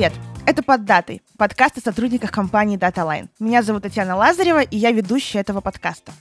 привет! Это «Под датой» — подкаст о сотрудниках компании DataLine. Меня зовут Татьяна Лазарева, и я ведущая этого подкаста.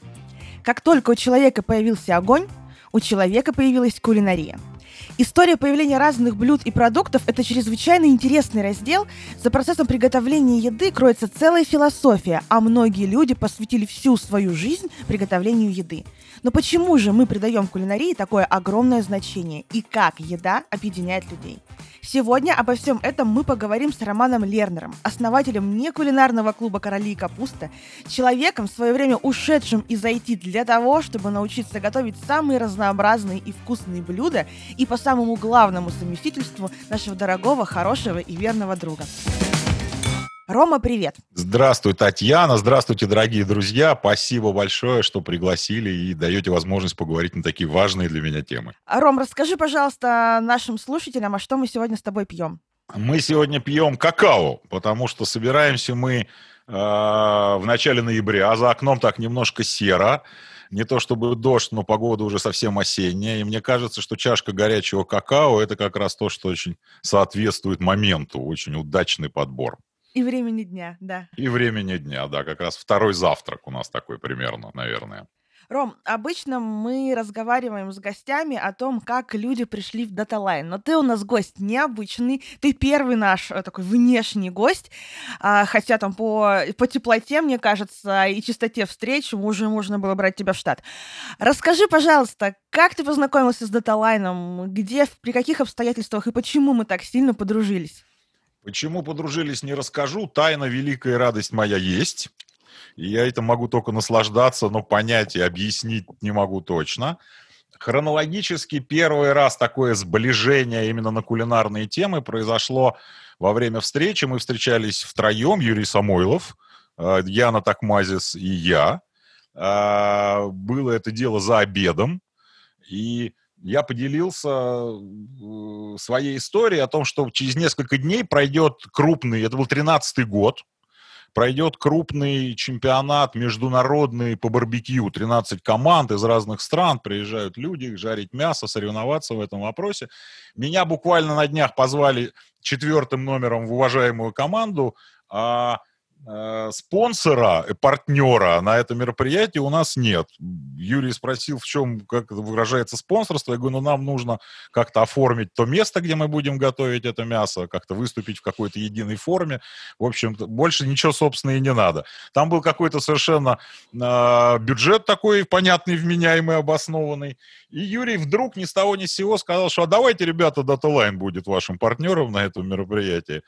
Как только у человека появился огонь, у человека появилась кулинария — История появления разных блюд и продуктов – это чрезвычайно интересный раздел. За процессом приготовления еды кроется целая философия, а многие люди посвятили всю свою жизнь приготовлению еды. Но почему же мы придаем кулинарии такое огромное значение? И как еда объединяет людей? Сегодня обо всем этом мы поговорим с Романом Лернером, основателем некулинарного клуба «Короли и капуста», человеком, в свое время ушедшим из IT для того, чтобы научиться готовить самые разнообразные и вкусные блюда и по самому главному совместительству нашего дорогого, хорошего и верного друга. Рома, привет. Здравствуй, Татьяна. Здравствуйте, дорогие друзья. Спасибо большое, что пригласили и даете возможность поговорить на такие важные для меня темы. Ром, расскажи, пожалуйста, нашим слушателям, а что мы сегодня с тобой пьем? Мы сегодня пьем какао, потому что собираемся мы э, в начале ноября, а за окном так немножко серо. Не то чтобы дождь, но погода уже совсем осенняя. И мне кажется, что чашка горячего какао – это как раз то, что очень соответствует моменту. Очень удачный подбор. И времени дня, да. И времени дня, да, как раз второй завтрак у нас такой примерно, наверное. Ром, обычно мы разговариваем с гостями о том, как люди пришли в DataLine, но ты у нас гость необычный, ты первый наш э, такой внешний гость, а, хотя там по, по теплоте, мне кажется, и чистоте встреч уже можно было брать тебя в штат. Расскажи, пожалуйста, как ты познакомился с DataLine, где, при каких обстоятельствах и почему мы так сильно подружились? Почему подружились, не расскажу. Тайна великая радость моя есть. И я это могу только наслаждаться, но понять и объяснить не могу точно. Хронологически первый раз такое сближение именно на кулинарные темы произошло во время встречи. Мы встречались втроем, Юрий Самойлов, э, Яна Такмазис и я. Э, было это дело за обедом. И я поделился э, своей историей о том, что через несколько дней пройдет крупный, это был 13-й год, пройдет крупный чемпионат международный по барбекю. 13 команд из разных стран, приезжают люди жарить мясо, соревноваться в этом вопросе. Меня буквально на днях позвали четвертым номером в уважаемую команду, а спонсора, э, партнера на это мероприятие у нас нет. Юрий спросил, в чем, как выражается спонсорство. Я говорю, ну нам нужно как-то оформить то место, где мы будем готовить это мясо, как-то выступить в какой-то единой форме. В общем, больше ничего, собственно, и не надо. Там был какой-то совершенно э, бюджет такой понятный, вменяемый, обоснованный. И Юрий вдруг ни с того ни с сего сказал, что а давайте, ребята, DataLine будет вашим партнером на этом мероприятии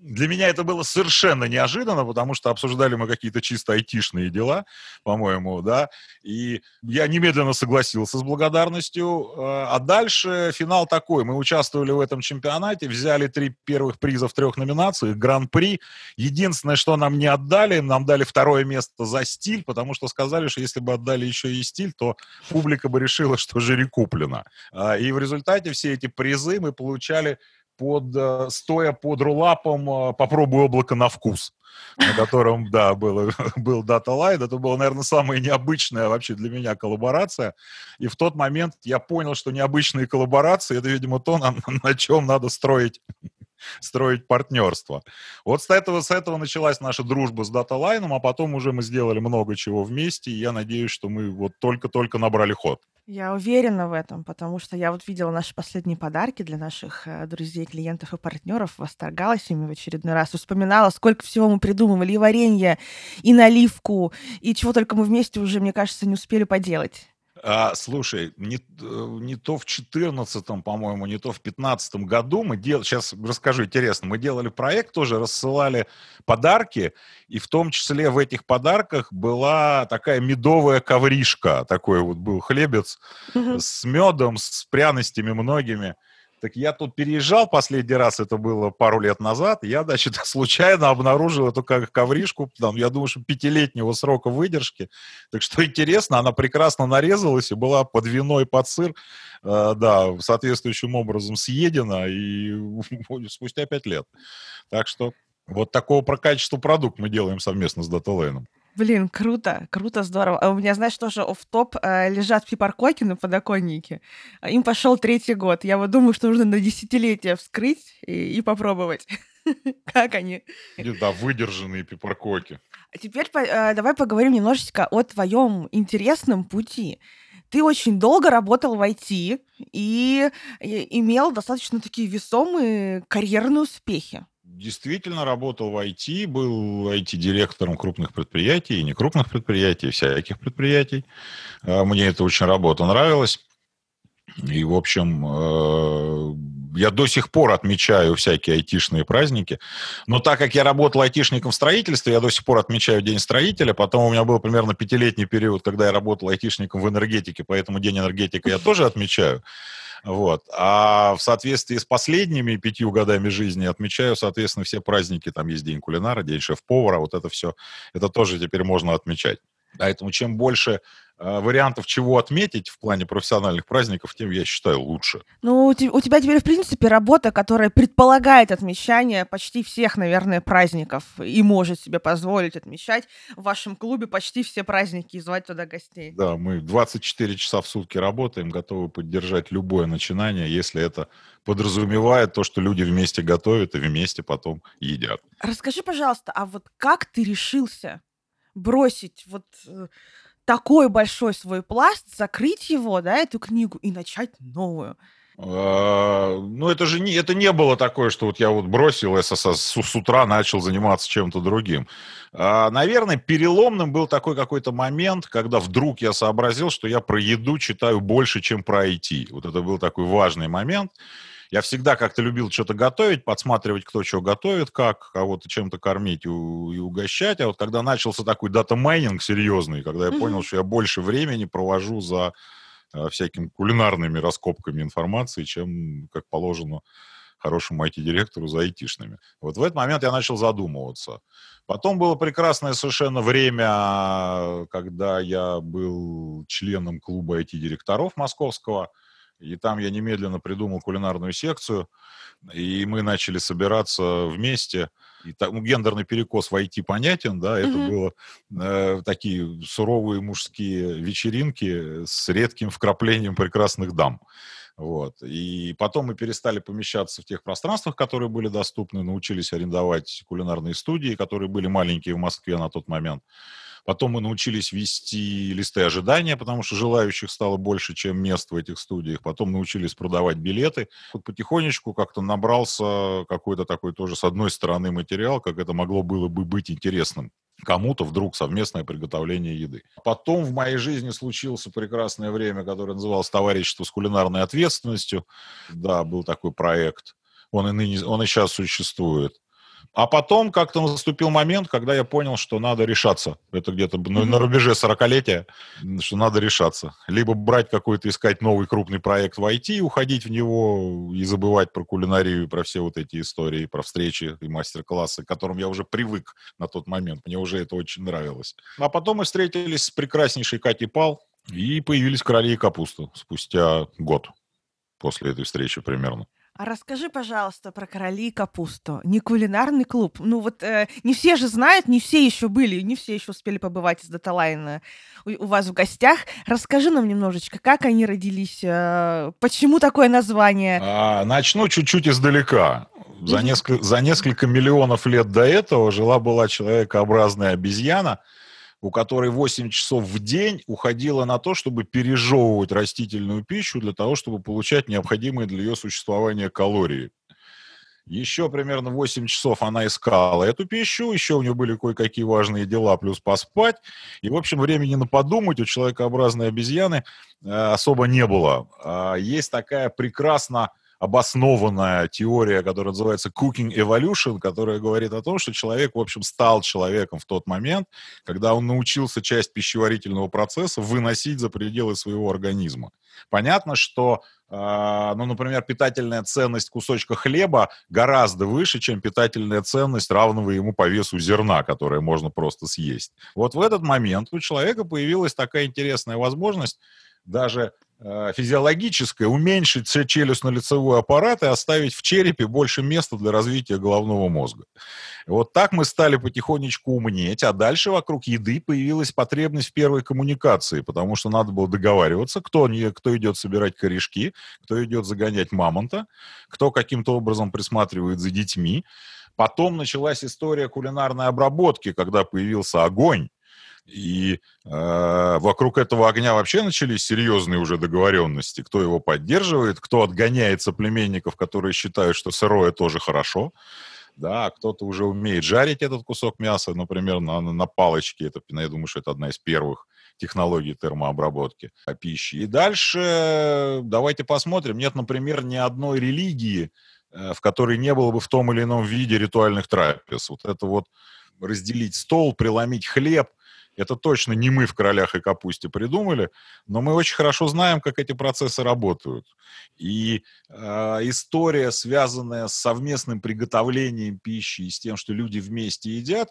для меня это было совершенно неожиданно, потому что обсуждали мы какие-то чисто айтишные дела, по-моему, да, и я немедленно согласился с благодарностью. Э, а дальше финал такой. Мы участвовали в этом чемпионате, взяли три первых приза в трех номинациях, гран-при. Единственное, что нам не отдали, нам дали второе место за стиль, потому что сказали, что если бы отдали еще и стиль, то публика бы решила, что жюри куплено. А, и в результате все эти призы мы получали под, э, стоя под рулапом э, «Попробуй облако на вкус», на котором, да, было, был Data Light. Это была, наверное, самая необычная вообще для меня коллаборация. И в тот момент я понял, что необычные коллаборации — это, видимо, то, на, на чем надо строить строить партнерство. Вот с этого, с этого началась наша дружба с DataLine, а потом уже мы сделали много чего вместе, и я надеюсь, что мы вот только-только набрали ход. Я уверена в этом, потому что я вот видела наши последние подарки для наших э, друзей, клиентов и партнеров, восторгалась ими в очередной раз, вспоминала, сколько всего мы придумывали, и варенье, и наливку, и чего только мы вместе уже, мне кажется, не успели поделать. А, слушай, не, э, не то в 14 по-моему, не то в 15 году мы делали, сейчас расскажу интересно, мы делали проект тоже, рассылали подарки, и в том числе в этих подарках была такая медовая ковришка, такой вот был хлебец mm-hmm. с медом, с пряностями многими. Так я тут переезжал последний раз, это было пару лет назад, я, значит, случайно обнаружил эту ковришку, там, я думаю, что пятилетнего срока выдержки. Так что интересно, она прекрасно нарезалась и была под вино и под сыр, э, да, соответствующим образом съедена и спустя пять лет. Так что вот такого про качество продукт мы делаем совместно с DataLane. Блин, круто, круто, здорово. А у меня, знаешь, тоже в топ э, лежат пипаркоки на подоконнике. А Им пошел третий год. Я вот думаю, что нужно на десятилетие вскрыть и, и попробовать, как они. Да, выдержанные пипаркоки. А теперь э, давай поговорим немножечко о твоем интересном пути. Ты очень долго работал в IT и имел достаточно такие весомые карьерные успехи. Действительно работал в IT, был IT-директором крупных предприятий, и не крупных предприятий, всяких предприятий. А, Мне это очень работа нравилась. И, в общем, э, я до сих пор отмечаю всякие айтишные праздники. Но так как я работал айтишником в строительстве, я до сих пор отмечаю День строителя. Потом у меня был примерно пятилетний период, когда я работал айтишником в энергетике, поэтому День энергетика я тоже отмечаю. Вот. А в соответствии с последними пятью годами жизни отмечаю, соответственно, все праздники. Там есть День кулинара, День шеф-повара, вот это все. Это тоже теперь можно отмечать. Поэтому чем больше вариантов, чего отметить в плане профессиональных праздников, тем, я считаю, лучше. Ну, у тебя теперь, в принципе, работа, которая предполагает отмечание почти всех, наверное, праздников и может себе позволить отмечать в вашем клубе почти все праздники и звать туда гостей. Да, мы 24 часа в сутки работаем, готовы поддержать любое начинание, если это подразумевает то, что люди вместе готовят и вместе потом едят. Расскажи, пожалуйста, а вот как ты решился бросить вот э, такой большой свой пласт, закрыть его, да, эту книгу и начать новую? А, Ну, это же не, это не было такое, что вот я вот бросил ССС с, с утра начал заниматься чем-то другим. А, Наверное, переломным был такой какой-то момент, когда вдруг я сообразил, что я про еду читаю больше, чем про IT. Вот это был такой важный момент. Я всегда как-то любил что-то готовить, подсматривать, кто что готовит, как, кого-то чем-то кормить и, угощать. А вот когда начался такой data mining серьезный, когда я понял, что я больше времени провожу за э, всякими кулинарными раскопками информации, чем, как положено, хорошему IT-директору за айтишными. Вот в этот момент я начал задумываться. Потом было прекрасное совершенно время, когда я был членом клуба IT-директоров московского, и там я немедленно придумал кулинарную секцию, и мы начали собираться вместе. И та- ну, гендерный перекос в IT понятен, да, это Мгм. было э, такие суровые мужские вечеринки с редким вкраплением прекрасных дам. Вот. И потом мы перестали помещаться в тех пространствах, которые были доступны, научились арендовать кулинарные студии, которые были маленькие в Москве на тот момент. Потом мы научились вести листы ожидания, потому что желающих стало больше, чем мест в этих студиях. Потом научились продавать билеты. Вот потихонечку как-то набрался какой-то такой тоже, с одной стороны, материал, как это могло было бы быть интересным кому-то вдруг совместное приготовление еды. Потом в моей жизни случилось прекрасное время, которое называлось «Товарищество с кулинарной ответственностью». Да, был такой проект. Он и, ныне, он и сейчас существует. А потом как-то наступил момент, когда я понял, что надо решаться. Это где-то ну, на рубеже 40-летия, что надо решаться. Либо брать какой-то, искать новый крупный проект в IT, уходить в него и забывать про кулинарию, про все вот эти истории, про встречи и мастер-классы, к которым я уже привык на тот момент. Мне уже это очень нравилось. А потом мы встретились с прекраснейшей Катей Пал, и появились «Короли и капуста» спустя год после этой встречи примерно. А расскажи, пожалуйста, про короли и капусту. Не кулинарный клуб. Ну вот э, не все же знают, не все еще были, не все еще успели побывать из Даталайна у, у вас в гостях. Расскажи нам немножечко, как они родились, э, почему такое название. А, начну чуть-чуть издалека. За несколько, за несколько миллионов лет до этого жила-была человекообразная обезьяна, у которой 8 часов в день уходило на то, чтобы пережевывать растительную пищу для того, чтобы получать необходимые для ее существования калории. Еще примерно 8 часов она искала эту пищу, еще у нее были кое-какие важные дела, плюс поспать. И, в общем, времени на подумать у человекообразной обезьяны э, особо не было. А, Есть такая прекрасно обоснованная теория, которая называется Cooking Evolution, которая говорит о том, что человек, в общем, стал человеком в тот момент, когда он научился часть пищеварительного процесса выносить за пределы своего организма. Понятно, что, э, ну, например, питательная ценность кусочка хлеба гораздо выше, чем питательная ценность равного ему по весу зерна, которое можно просто съесть. Вот в этот момент у человека появилась такая интересная возможность даже физиологическое уменьшить челюстно-лицевой аппарат и оставить в черепе больше места для развития головного мозга. Вот так мы стали потихонечку умнеть, а дальше вокруг еды появилась потребность в первой коммуникации, потому что надо было договариваться, кто, не, кто идет собирать корешки, кто идет загонять мамонта, кто каким-то образом присматривает за детьми. Потом началась история кулинарной обработки, когда появился огонь, и э, вокруг этого огня вообще начались серьезные уже договоренности, кто его поддерживает, кто отгоняет соплеменников, которые считают, что сырое тоже хорошо. Да, кто-то уже умеет жарить этот кусок мяса, например, на, на палочке. Это, я думаю, что это одна из первых технологий термообработки пищи. И дальше давайте посмотрим. Нет, например, ни одной религии, э, в которой не было бы в том или ином виде ритуальных трапез. Вот это вот разделить стол, преломить хлеб, это точно не мы в «Королях и капусте» придумали, но мы очень хорошо знаем, как эти процессы работают. И э, история, связанная с совместным приготовлением пищи и с тем, что люди вместе едят,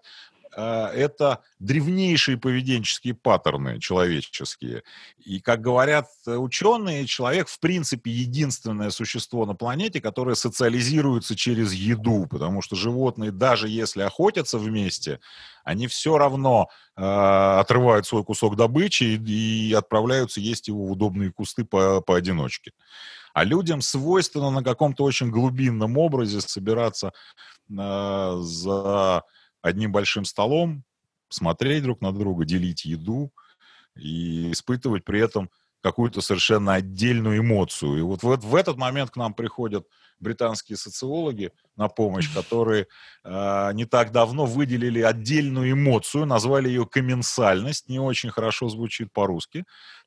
это древнейшие поведенческие паттерны человеческие. И, как говорят ученые, человек, в принципе, единственное существо на планете, которое социализируется через еду, потому что животные, даже если охотятся вместе, они все равно э, отрывают свой кусок добычи и, и отправляются есть его в удобные кусты по, поодиночке. А людям свойственно на каком-то очень глубинном образе собираться э, за одним большим столом, смотреть друг на друга, делить еду и испытывать при этом какую-то совершенно отдельную эмоцию. И вот в, в этот момент к нам приходят британские социологи на помощь, которые э, не так давно выделили отдельную эмоцию, назвали ее комменсальность, не очень хорошо звучит по-русски,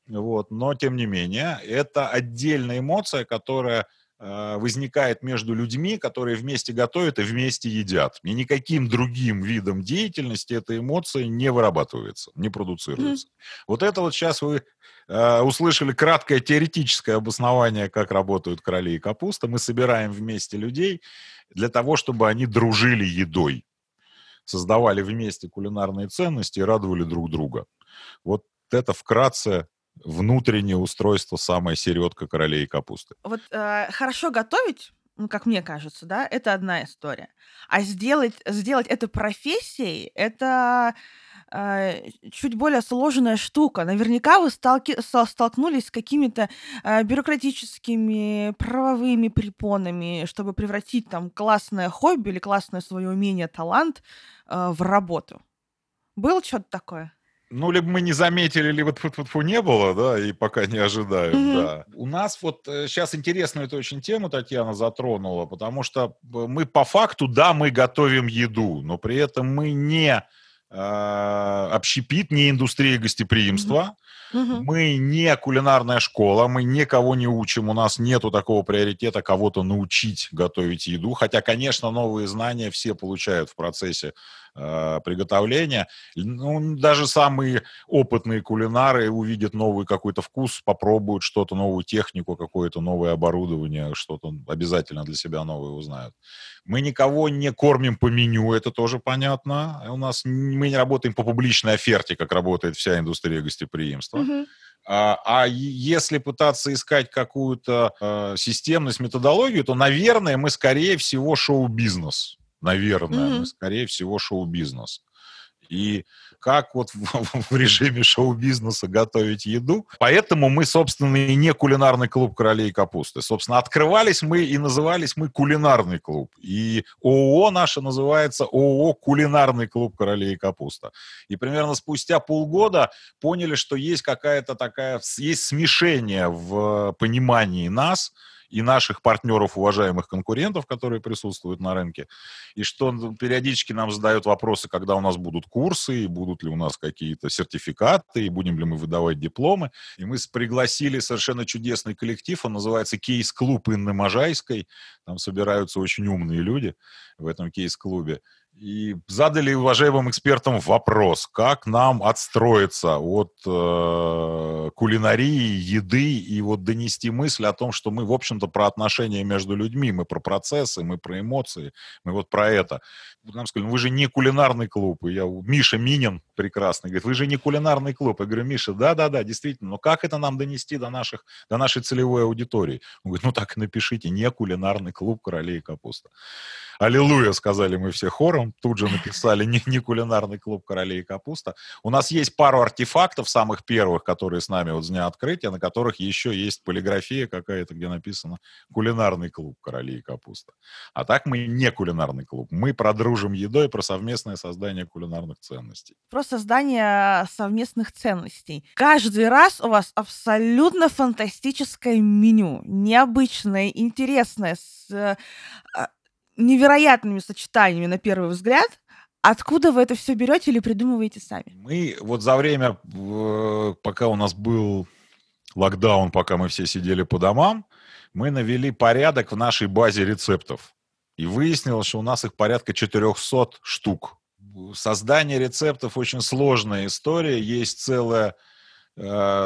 вот, но тем не менее, это отдельная эмоция, которая возникает между людьми, которые вместе готовят и вместе едят. И никаким другим видом деятельности эта эмоция не вырабатывается, не продуцируется. Mm-hmm. Вот это вот сейчас вы э, услышали краткое теоретическое обоснование, как работают короли и капуста. Мы собираем вместе людей для того, чтобы они дружили едой, создавали вместе кулинарные ценности и радовали друг друга. Вот это вкратце внутреннее устройство самая середка королей и капусты. Вот э, хорошо готовить, ну, как мне кажется, да, это одна история. А сделать, сделать это профессией, это э, чуть более сложная штука. Наверняка вы сталки, столкнулись с какими-то э, бюрократическими правовыми препонами, чтобы превратить там классное хобби или классное свое умение, талант э, в работу. Было что-то такое? Ну, либо мы не заметили, либо тьфу -тьфу -тьфу не было, да, и пока не ожидаем, mm-hmm. да. У нас вот сейчас э, интересную эту очень тему Татьяна затронула, потому что э, мы по факту, да, мы готовим еду, но при этом мы не э, общепит, не индустрия гостеприимства, mm-hmm. Мы не кулинарная школа, мы никого не учим, у нас нету такого приоритета кого-то научить готовить еду, хотя, конечно, новые знания все получают в процессе э, приготовления. Ну, даже самые опытные кулинары увидят новый какой-то вкус, попробуют что-то, новую технику, какое-то новое оборудование, что-то обязательно для себя новое узнают. Мы никого не кормим по меню, это тоже понятно. У нас мы не работаем по публичной оферте, как работает вся индустрия гостеприимства. Угу. А, а если пытаться искать какую-то э, системность, методологию, то, наверное, мы скорее всего шоу-бизнес. Наверное, mm мы скорее всего шоу-бизнес. И как вот в, в режиме шоу-бизнеса готовить еду. Поэтому мы, собственно, и не кулинарный клуб королей капусты. Собственно, открывались мы и назывались мы кулинарный клуб. И ООО наше называется ООО «Кулинарный клуб королей капуста». И примерно спустя полгода поняли, что есть какая-то такая, есть смешение в понимании нас – и наших партнеров, уважаемых конкурентов, которые присутствуют на рынке, и что периодически нам задают вопросы, когда у нас будут курсы, и будут ли у нас какие-то сертификаты, и будем ли мы выдавать дипломы. И мы пригласили совершенно чудесный коллектив, он называется «Кейс-клуб Инны Можайской». Там собираются очень умные люди в этом кейс-клубе. И задали уважаемым экспертам вопрос, как нам отстроиться от э, кулинарии, еды и вот донести мысль о том, что мы, в общем-то, про отношения между людьми, мы про процессы, мы про эмоции, мы вот про это. Нам сказали, ну вы же не кулинарный клуб. И я, Миша Минин прекрасный, говорит, вы же не кулинарный клуб. Я говорю, Миша, да-да-да, действительно, но как это нам донести до, наших, до нашей целевой аудитории? Он говорит, ну так и напишите, не кулинарный клуб королей капуста. Аллилуйя, сказали мы все хором. Тут же написали не, не кулинарный клуб королей и капуста. У нас есть пару артефактов, самых первых, которые с нами вот с дня открытия, на которых еще есть полиграфия какая-то, где написано кулинарный клуб королей и капуста. А так мы не кулинарный клуб. Мы про дружим едой, про совместное создание кулинарных ценностей. Про создание совместных ценностей. Каждый раз у вас абсолютно фантастическое меню. Необычное, интересное, с а, невероятными сочетаниями на первый взгляд. Откуда вы это все берете или придумываете сами? Мы вот за время, пока у нас был локдаун, пока мы все сидели по домам, мы навели порядок в нашей базе рецептов. И выяснилось, что у нас их порядка 400 штук. Создание рецептов очень сложная история. Есть целая Э,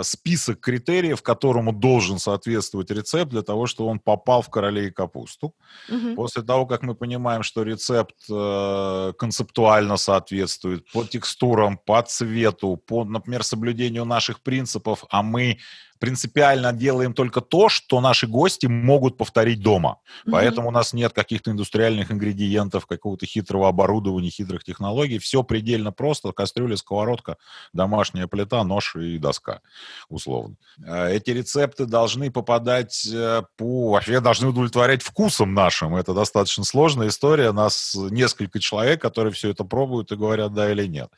список критериев, которому должен соответствовать рецепт для того, чтобы он попал в королей и капусту. Угу. После того, как мы понимаем, что рецепт э, концептуально соответствует по текстурам, по цвету, по, например, соблюдению наших принципов, а мы принципиально делаем только то, что наши гости могут повторить дома. Mm-hmm. Поэтому у нас нет каких-то индустриальных ингредиентов, какого-то хитрого оборудования, хитрых технологий. Все предельно просто. Кастрюля, сковородка, домашняя плита, нож и доска, условно. Э, эти рецепты должны попадать э, по... Вообще должны удовлетворять вкусом нашим. Это достаточно сложная история. Нас несколько человек, которые все это пробуют и говорят да или нет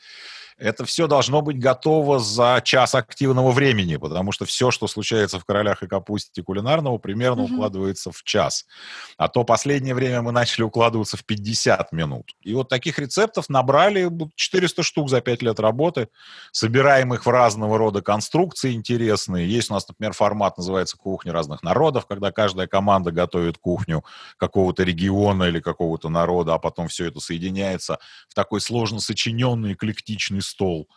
это все должно быть готово за час активного времени, потому что все, что случается в «Королях и капусте» кулинарного, примерно угу. укладывается в час. А то последнее время мы начали укладываться в 50 минут. И вот таких рецептов набрали 400 штук за 5 лет работы, собираем их в разного рода конструкции интересные. Есть у нас, например, формат, называется «Кухня разных народов», когда каждая команда готовит кухню какого-то региона или какого-то народа, а потом все это соединяется в такой сложно сочиненный, эклектичный стол.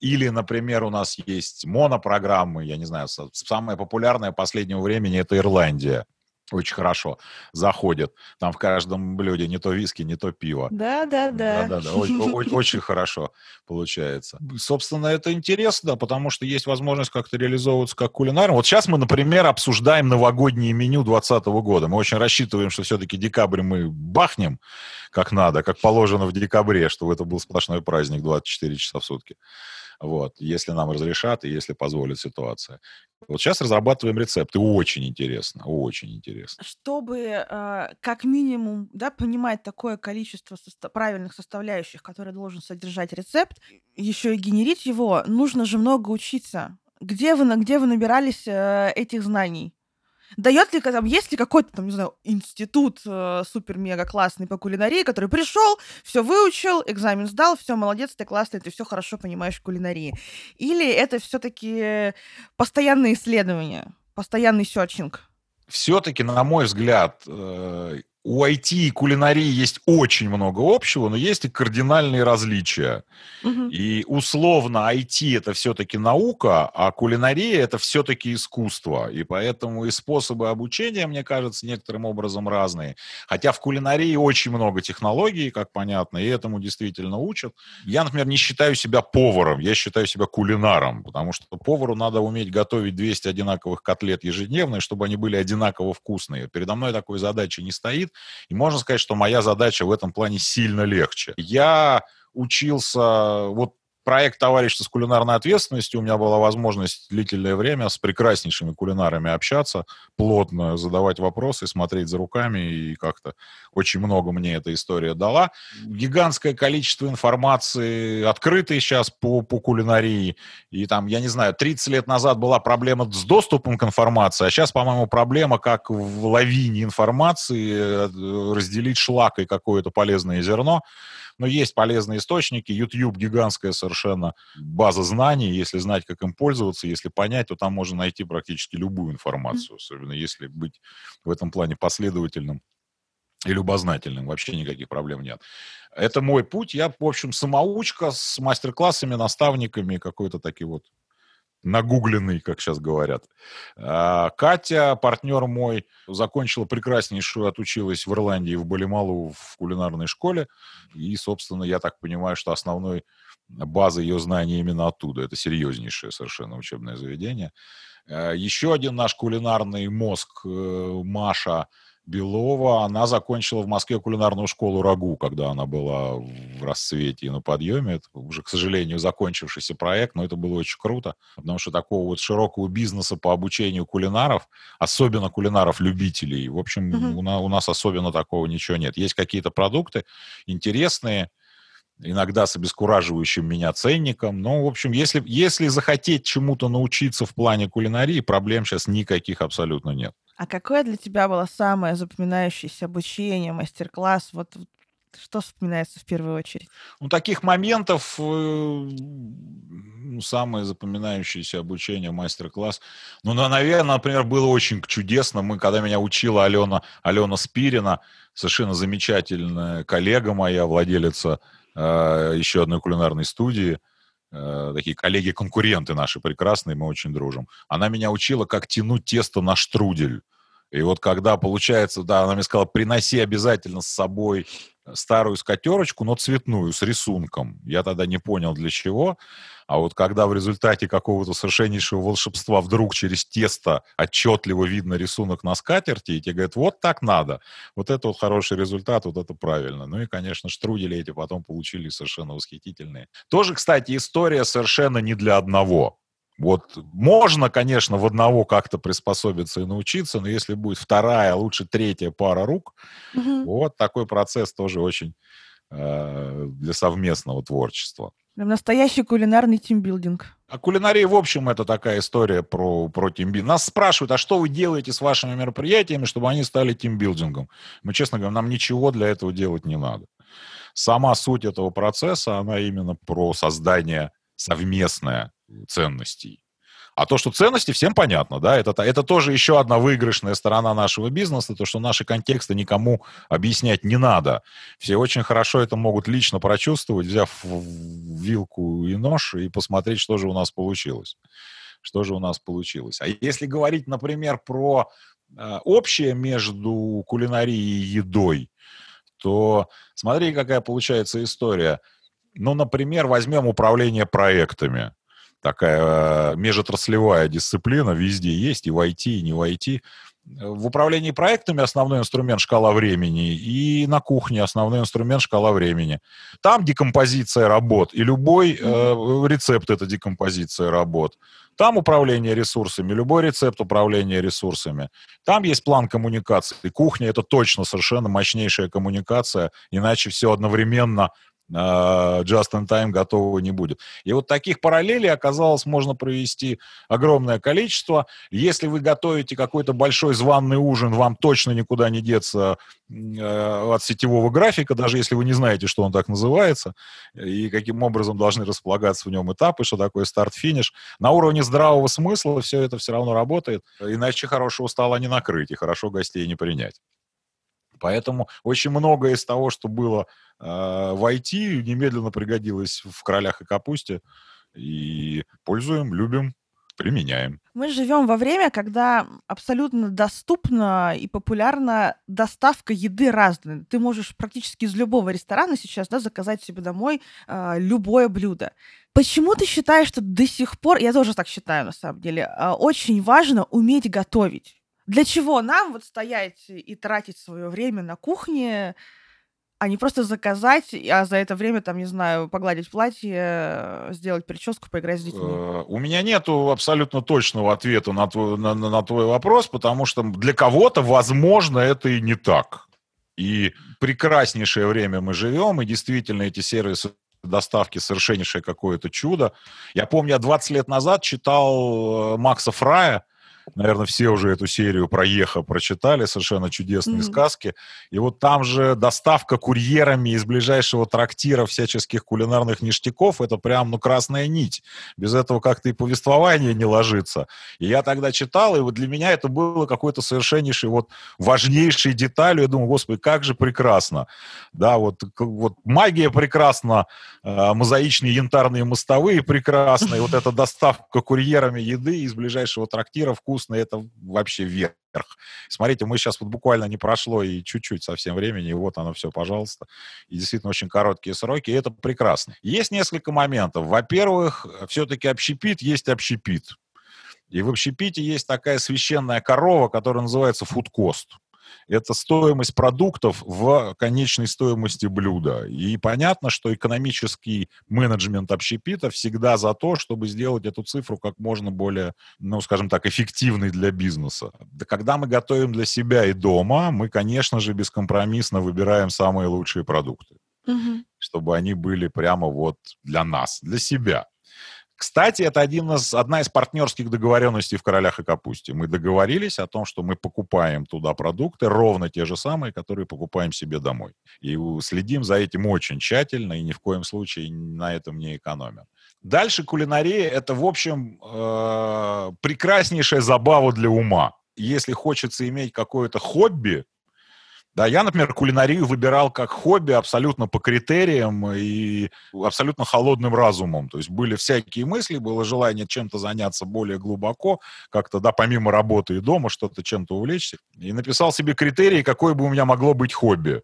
Или, например, у нас есть монопрограммы, я не знаю, самая популярная последнего времени это Ирландия очень хорошо заходит. Там в каждом блюде не то виски, не то пиво. Да, да, да. Да, да, да. Очень, очень хорошо получается. Собственно, это интересно, потому что есть возможность как-то реализовываться как кулинаром. Вот сейчас мы, например, обсуждаем новогоднее меню 2020 года. Мы очень рассчитываем, что все-таки декабрь мы бахнем как надо, как положено в декабре, чтобы это был сплошной праздник 24 часа в сутки вот, если нам разрешат и если позволит ситуация. Вот сейчас разрабатываем рецепты, очень интересно, очень интересно. Чтобы э, как минимум, да, понимать такое количество состо- правильных составляющих, которые должен содержать рецепт, еще и генерить его, нужно же много учиться. Где вы, где вы набирались э, этих знаний? Дает ли, там, есть ли какой-то, там, не знаю, институт э, супер-мега классный по кулинарии, который пришел, все выучил, экзамен сдал, все, молодец, ты классный, ты все хорошо понимаешь в кулинарии? Или это все-таки постоянные исследования, постоянный серчинг? Все-таки, на мой взгляд, э, у IT и кулинарии есть очень много общего, но есть и кардинальные различия. Угу. И условно IT это все-таки наука, а кулинария это все-таки искусство. И поэтому и способы обучения, мне кажется, некоторым образом разные. Хотя в кулинарии очень много технологий, как понятно, и этому действительно учат. Я, например, не считаю себя поваром, я считаю себя кулинаром, потому что повару надо уметь готовить 200 одинаковых котлет ежедневно, чтобы они были одинаково вкусные. Передо мной такой задачи не стоит. И можно сказать, что моя задача в этом плане сильно легче. Я учился, вот проект «Товарищество с кулинарной ответственностью» у меня была возможность длительное время с прекраснейшими кулинарами общаться, плотно задавать вопросы, смотреть за руками, и как-то очень много мне эта история дала. Гигантское количество информации открытой сейчас по, по кулинарии, и там, я не знаю, 30 лет назад была проблема с доступом к информации, а сейчас, по-моему, проблема, как в лавине информации э, разделить шлакой какое-то полезное зерно, но есть полезные источники. YouTube гигантская совершенно база знаний. Если знать, как им пользоваться, если понять, то там можно найти практически любую информацию, особенно если быть в этом плане последовательным и любознательным, вообще никаких проблем нет. Это мой путь, я, в общем, самоучка с мастер-классами, наставниками, какой-то такой вот нагугленный, как сейчас говорят. А, Катя, партнер мой, закончила прекраснейшую, отучилась в Ирландии, в Балималу, в кулинарной школе. И, собственно, я так понимаю, что основной база ее знаний именно оттуда. Это серьезнейшее совершенно учебное заведение. А, Еще один наш кулинарный мозг, э, Маша, Белова, она закончила в Москве кулинарную школу РАГУ, когда она была в расцвете и на подъеме. Это уже, к сожалению, закончившийся проект, но это было очень круто, потому что такого вот широкого бизнеса по обучению кулинаров, особенно кулинаров-любителей, в общем, mm-hmm. у, на, у нас особенно такого ничего нет. Есть какие-то продукты интересные, иногда с обескураживающим меня ценником. Но, в общем, если, если захотеть чему-то научиться в плане кулинарии, проблем сейчас никаких абсолютно нет. А какое для тебя было самое запоминающееся обучение, мастер-класс? Вот что вспоминается в первую очередь? Ну, таких моментов, э, ну, самое запоминающееся обучение, мастер-класс. Ну, наверное, например, было очень чудесно. Мы, когда меня учила Алена, Алена Спирина, совершенно замечательная коллега моя, владелица э, еще одной кулинарной студии, э, такие коллеги-конкуренты наши прекрасные, мы очень дружим. Она меня учила, как тянуть тесто на штрудель. И вот когда получается, да, она мне сказала, приноси обязательно с собой старую скатерочку, но цветную, с рисунком. Я тогда не понял, для чего. А вот когда в результате какого-то совершеннейшего волшебства вдруг через тесто отчетливо видно рисунок на скатерти, и тебе говорят, вот так надо. Вот это вот хороший результат, вот это правильно. Ну и, конечно, штрудели эти потом получили совершенно восхитительные. Тоже, кстати, история совершенно не для одного. Вот можно, конечно, в одного как-то приспособиться и научиться, но если будет вторая, лучше третья пара рук, угу. вот такой процесс тоже очень э, для совместного творчества. Прям настоящий кулинарный тимбилдинг. А кулинария, в общем, это такая история про, про тимбилдинг. Нас спрашивают, а что вы делаете с вашими мероприятиями, чтобы они стали тимбилдингом? Мы, честно говоря, нам ничего для этого делать не надо. Сама суть этого процесса, она именно про создание совместное ценностей. А то, что ценности, всем понятно, да, это, это тоже еще одна выигрышная сторона нашего бизнеса, то, что наши контексты никому объяснять не надо. Все очень хорошо это могут лично прочувствовать, взяв вилку и нож и посмотреть, что же у нас получилось. Что же у нас получилось. А если говорить, например, про э, общее между кулинарией и едой, то смотри, какая получается история. Ну, например, возьмем управление проектами такая э, межотраслевая дисциплина, везде есть, и в IT, и не в IT. В управлении проектами основной инструмент шкала времени, и на кухне основной инструмент шкала времени. Там декомпозиция работ, и любой э, рецепт это декомпозиция работ. Там управление ресурсами, любой рецепт управления ресурсами. Там есть план коммуникации. Кухня это точно совершенно мощнейшая коммуникация, иначе все одновременно just in time готового не будет. И вот таких параллелей оказалось можно провести огромное количество. Если вы готовите какой-то большой званный ужин, вам точно никуда не деться э, от сетевого графика, даже если вы не знаете, что он так называется, и каким образом должны располагаться в нем этапы, что такое старт-финиш. На уровне здравого смысла все это все равно работает, иначе хорошего стола не накрыть и хорошо гостей не принять. Поэтому очень многое из того, что было э, в IT, немедленно пригодилось в «Королях и капусте». И пользуем, любим, применяем. Мы живем во время, когда абсолютно доступна и популярна доставка еды разной. Ты можешь практически из любого ресторана сейчас да, заказать себе домой э, любое блюдо. Почему ты считаешь, что до сих пор, я тоже так считаю на самом деле, э, очень важно уметь готовить? Для чего нам вот стоять и тратить свое время на кухне, а не просто заказать, а за это время, там, не знаю, погладить платье, сделать прическу, поиграть с детьми? Э, у меня нету абсолютно точного ответа на твой, на, на твой вопрос, потому что для кого-то, возможно, это и не так. И прекраснейшее время мы живем, и действительно эти сервисы доставки совершеннейшее какое-то чудо. Я помню, я 20 лет назад читал э, Макса Фрая, Наверное, все уже эту серию проеха прочитали, совершенно чудесные mm-hmm. сказки. И вот там же доставка курьерами из ближайшего трактира всяческих кулинарных ништяков, это прям, ну, красная нить. Без этого как-то и повествование не ложится. И я тогда читал, и вот для меня это было какой-то совершеннейшей, вот, важнейшей деталью. Я думаю, господи, как же прекрасно. Да, вот, вот магия прекрасна, э, мозаичные янтарные мостовые прекрасные, вот эта доставка курьерами еды из ближайшего трактира вкусная, это вообще вверх. Смотрите, мы сейчас вот буквально не прошло и чуть-чуть совсем времени, и вот оно все, пожалуйста. И действительно очень короткие сроки, и это прекрасно. Есть несколько моментов. Во-первых, все-таки общепит есть общепит. И в общепите есть такая священная корова, которая называется фудкост это стоимость продуктов в конечной стоимости блюда. И понятно, что экономический менеджмент общепита всегда за то, чтобы сделать эту цифру как можно более, ну, скажем так, эффективной для бизнеса. Да когда мы готовим для себя и дома, мы, конечно же, бескомпромиссно выбираем самые лучшие продукты. Угу. Чтобы они были прямо вот для нас, для себя. Кстати, это один из, одна из партнерских договоренностей в «Королях и капусте». Мы договорились о том, что мы покупаем туда продукты, ровно те же самые, которые покупаем себе домой. И следим за этим очень тщательно и ни в коем случае на этом не экономим. Дальше кулинария – это, в общем, э, прекраснейшая забава для ума. Если хочется иметь какое-то хобби, да, я, например, кулинарию выбирал как хобби абсолютно по критериям и абсолютно холодным разумом. То есть были всякие мысли, было желание чем-то заняться более глубоко, как-то, да, помимо работы и дома, что-то чем-то увлечься. И написал себе критерии, какое бы у меня могло быть хобби.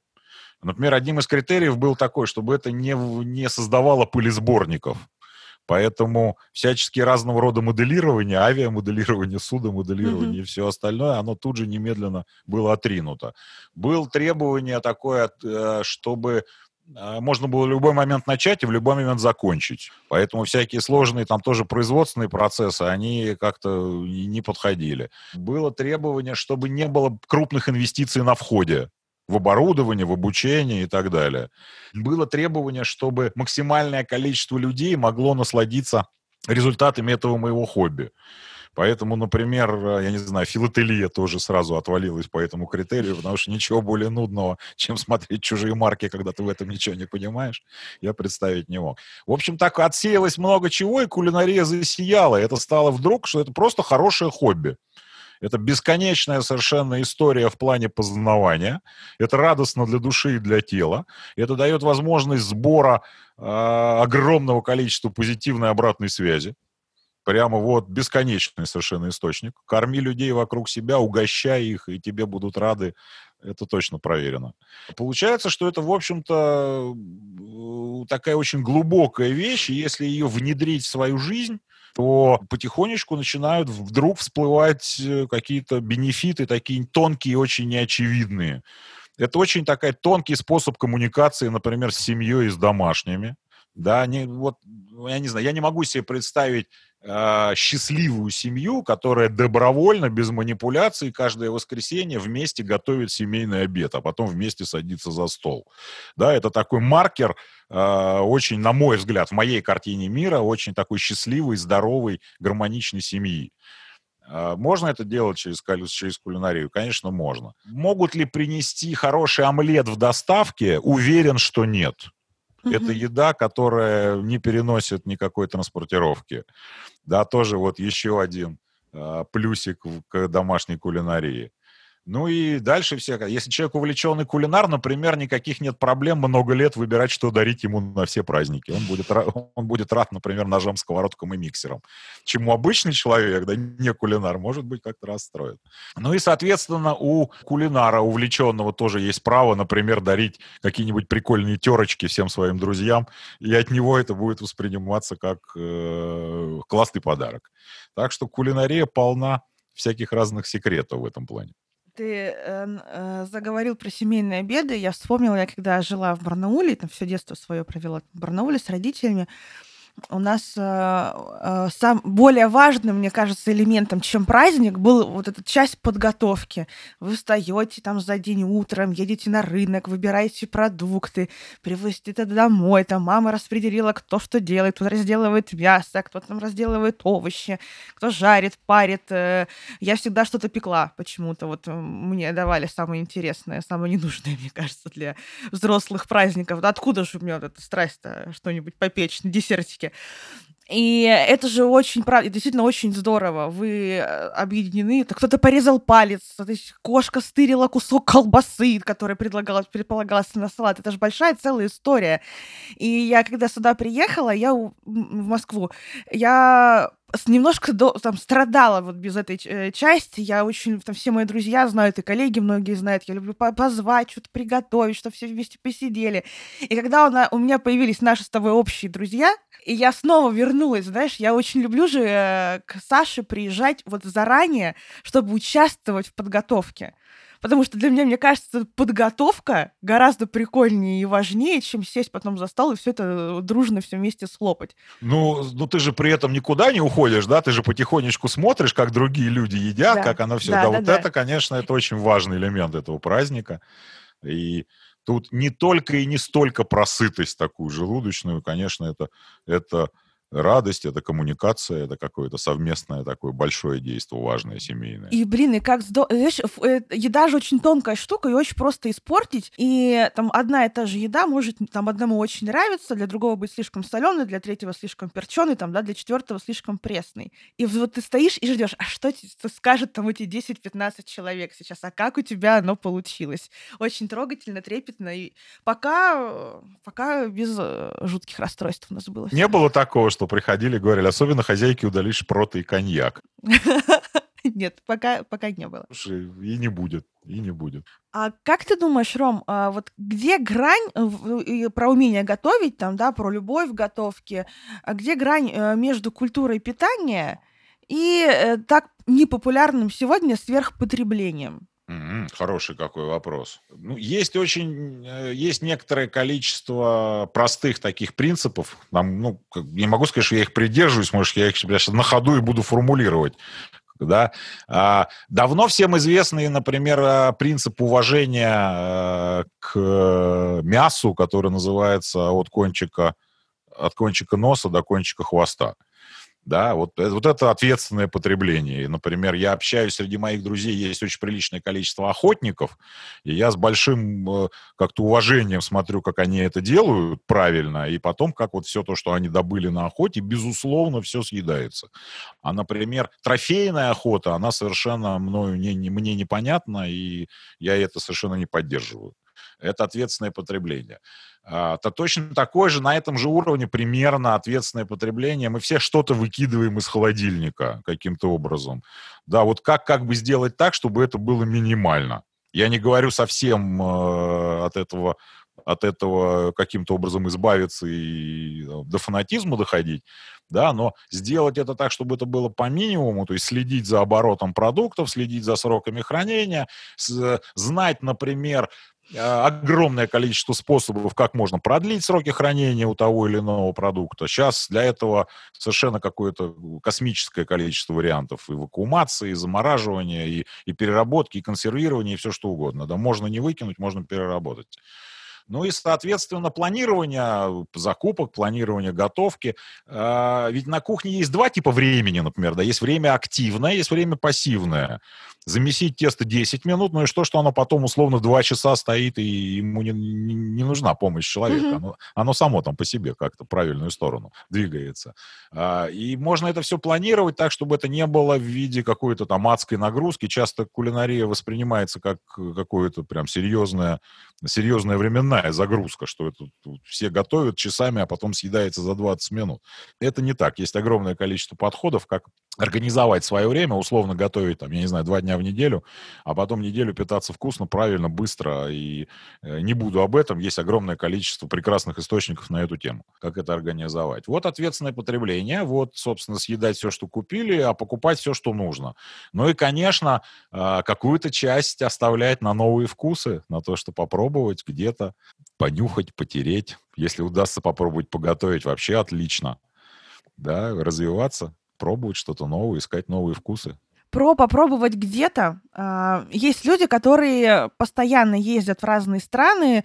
Например, одним из критериев был такой, чтобы это не, не создавало пылесборников. Поэтому всяческие разного рода моделирование, авиамоделирование, судомоделирование mm-hmm. и все остальное, оно тут же немедленно было отринуто. Было требование такое, э, чтобы э, можно было в любой момент начать и в любой момент закончить. Поэтому всякие сложные там тоже производственные процессы, они как-то не подходили. Было требование, чтобы не было крупных инвестиций на входе в оборудование, в обучение и так далее. Было требование, чтобы максимальное количество людей могло насладиться результатами этого моего хобби. Поэтому, например, я не знаю, филателия тоже сразу отвалилась по этому критерию, потому что ничего более нудного, чем смотреть чужие марки, когда ты в этом ничего не понимаешь, я представить не мог. В общем, так отсеялось много чего, и кулинария засияла. Это стало вдруг, что это просто хорошее хобби. Это бесконечная совершенно история в плане познавания. Это радостно для души и для тела. Это дает возможность сбора э, огромного количества позитивной обратной связи. Прямо вот бесконечный совершенно источник. Корми людей вокруг себя, угощай их, и тебе будут рады. Это точно проверено. Получается, что это, в общем-то, такая очень глубокая вещь, и если ее внедрить в свою жизнь, то потихонечку начинают вдруг всплывать э, какие-то бенефиты, такие тонкие, очень неочевидные. Это очень такой тонкий способ коммуникации, например, с семьей и с домашними. Да, не, вот, я не знаю, я не могу себе представить э, счастливую семью, которая добровольно, без манипуляций, каждое воскресенье вместе готовит семейный обед, а потом вместе садится за стол. Да, это такой маркер, э, очень, на мой взгляд, в моей картине мира, очень такой счастливой, здоровой, гармоничной семьи. А, можно это делать через, через кулинарию? Конечно, можно. Могут ли принести хороший омлет в доставке? Уверен, что нет. Это еда, которая не переносит никакой транспортировки. Да, тоже вот еще один э, плюсик к домашней кулинарии. Ну и дальше все. Если человек увлеченный кулинар, например, никаких нет проблем много лет выбирать, что дарить ему на все праздники. Он будет, он будет рад, например, ножом, сковородком и миксером. Чему обычный человек, да не кулинар, может быть, как-то расстроит. Ну и, соответственно, у кулинара увлеченного тоже есть право, например, дарить какие-нибудь прикольные терочки всем своим друзьям, и от него это будет восприниматься как э, классный подарок. Так что кулинария полна всяких разных секретов в этом плане. Ты э, э, заговорил про семейные обеды. Я вспомнила, я когда жила в Барнауле, там все детство свое провела в Барнауле с родителями, у нас э, э, сам более важным, мне кажется, элементом, чем праздник, был вот эта часть подготовки. Вы встаете там за день утром, едете на рынок, выбираете продукты, привозите это домой, там мама распределила, кто что делает, кто разделывает мясо, кто там разделывает овощи, кто жарит, парит. Э, я всегда что-то пекла почему-то. Вот мне давали самое интересное, самое ненужное, мне кажется, для взрослых праздников. Откуда же у меня вот эта страсть-то что-нибудь попечь на десертике? Практике. И это же очень, правда, действительно очень здорово. Вы э, объединены. Кто-то порезал палец, то есть кошка стырила кусок колбасы, который предлагалось, предполагалось на салат. Это же большая целая история. И я, когда сюда приехала, я в Москву, я немножко до, там страдала вот без этой э, части. Я очень, там все мои друзья знают, и коллеги многие знают, я люблю позвать, что-то приготовить, чтобы все вместе посидели. И когда у, у меня появились наши с тобой общие друзья, и я снова вернулась, знаешь, я очень люблю же э, к Саше приезжать вот заранее, чтобы участвовать в подготовке. Потому что для меня, мне кажется, подготовка гораздо прикольнее и важнее, чем сесть потом за стол и все это дружно все вместе слопать. Ну, ну ты же при этом никуда не уходишь, да? Ты же потихонечку смотришь, как другие люди едят, да. как оно все. Да, да, да вот да. это, конечно, это очень важный элемент этого праздника. И Тут не только и не столько про сытость такую желудочную, конечно, это, это радость, это коммуникация, это какое-то совместное такое большое действие, важное, семейное. И, блин, и как здорово. Знаешь, э, еда же очень тонкая штука, ее очень просто испортить. И там одна и та же еда может там одному очень нравиться, для другого быть слишком соленой, для третьего слишком перченый, там, да, для четвертого слишком пресный. И вот ты стоишь и ждешь, а что скажет там эти 10-15 человек сейчас, а как у тебя оно получилось? Очень трогательно, трепетно. И пока, пока без э, жутких расстройств у нас было. Не было такого, что приходили и говорили, особенно хозяйки удали шпроты и коньяк. Нет, пока, пока не было. Слушай, и не будет, и не будет. А как ты думаешь, Ром, а вот где грань про умение готовить, там, да, про любовь в готовке, а где грань э, между культурой питания и э, так непопулярным сегодня сверхпотреблением? М, Хороший какой вопрос. Ну, есть очень, э, есть некоторое количество простых таких принципов. Там, ну, не могу сказать, что я их придерживаюсь, может, я их сейчас на ходу и буду формулировать. Да? А, давно всем известный, например, э, принцип уважения э, к мясу, который называется от кончика, от кончика носа до кончика хвоста да, вот, э, вот это ответственное потребление. И, например, я общаюсь, среди моих друзей есть очень приличное количество охотников, и я с большим э, как-то уважением смотрю, как они это делают правильно, и потом, как вот все то, что они добыли на охоте, безусловно, все съедается. А, например, трофейная охота, она совершенно мною не, не, мне непонятна, и я это совершенно не поддерживаю это ответственное потребление. А, то точно такое же, на этом же уровне примерно ответственное потребление. Мы все что-то выкидываем из холодильника каким-то образом. Да, вот как, как бы сделать так, чтобы это было минимально. Я не говорю совсем э, от этого от этого каким-то образом избавиться и э, до фанатизма доходить, да, но сделать это так, чтобы это было по минимуму, то есть следить за оборотом продуктов, следить за сроками хранения, знать, например, огромное количество способов, как можно продлить сроки хранения у того или иного продукта. Сейчас для этого совершенно какое-то космическое количество вариантов и вакуумации, и замораживания, и, и переработки, и консервирования, и все что угодно. Да, можно не выкинуть, можно переработать. Ну и, соответственно, планирование закупок, планирование готовки. А, ведь на кухне есть два типа времени, например. Да? Есть время активное, есть время пассивное. Замесить тесто 10 минут, ну и что, что оно потом условно 2 часа стоит, и ему не, не, не нужна помощь человека. Mm-hmm. Оно, оно само там по себе как-то в правильную сторону двигается. А, и можно это все планировать так, чтобы это не было в виде какой-то там адской нагрузки. Часто кулинария воспринимается как какое-то прям серьезное, серьезная временная загрузка, что это все готовят часами, а потом съедается за 20 минут. Это не так. Есть огромное количество подходов, как организовать свое время, условно готовить, там, я не знаю, два дня в неделю, а потом неделю питаться вкусно, правильно, быстро. И э, не буду об этом. Есть огромное количество прекрасных источников на эту тему. Как это организовать? Вот ответственное потребление, вот, собственно, съедать все, что купили, а покупать все, что нужно. Ну и, конечно, э, какую-то часть оставлять на новые вкусы, на то, что попробовать где-то, понюхать, потереть. Если удастся попробовать поготовить, вообще отлично. да, развиваться, пробовать что-то новое, искать новые вкусы про попробовать где-то. А, есть люди, которые постоянно ездят в разные страны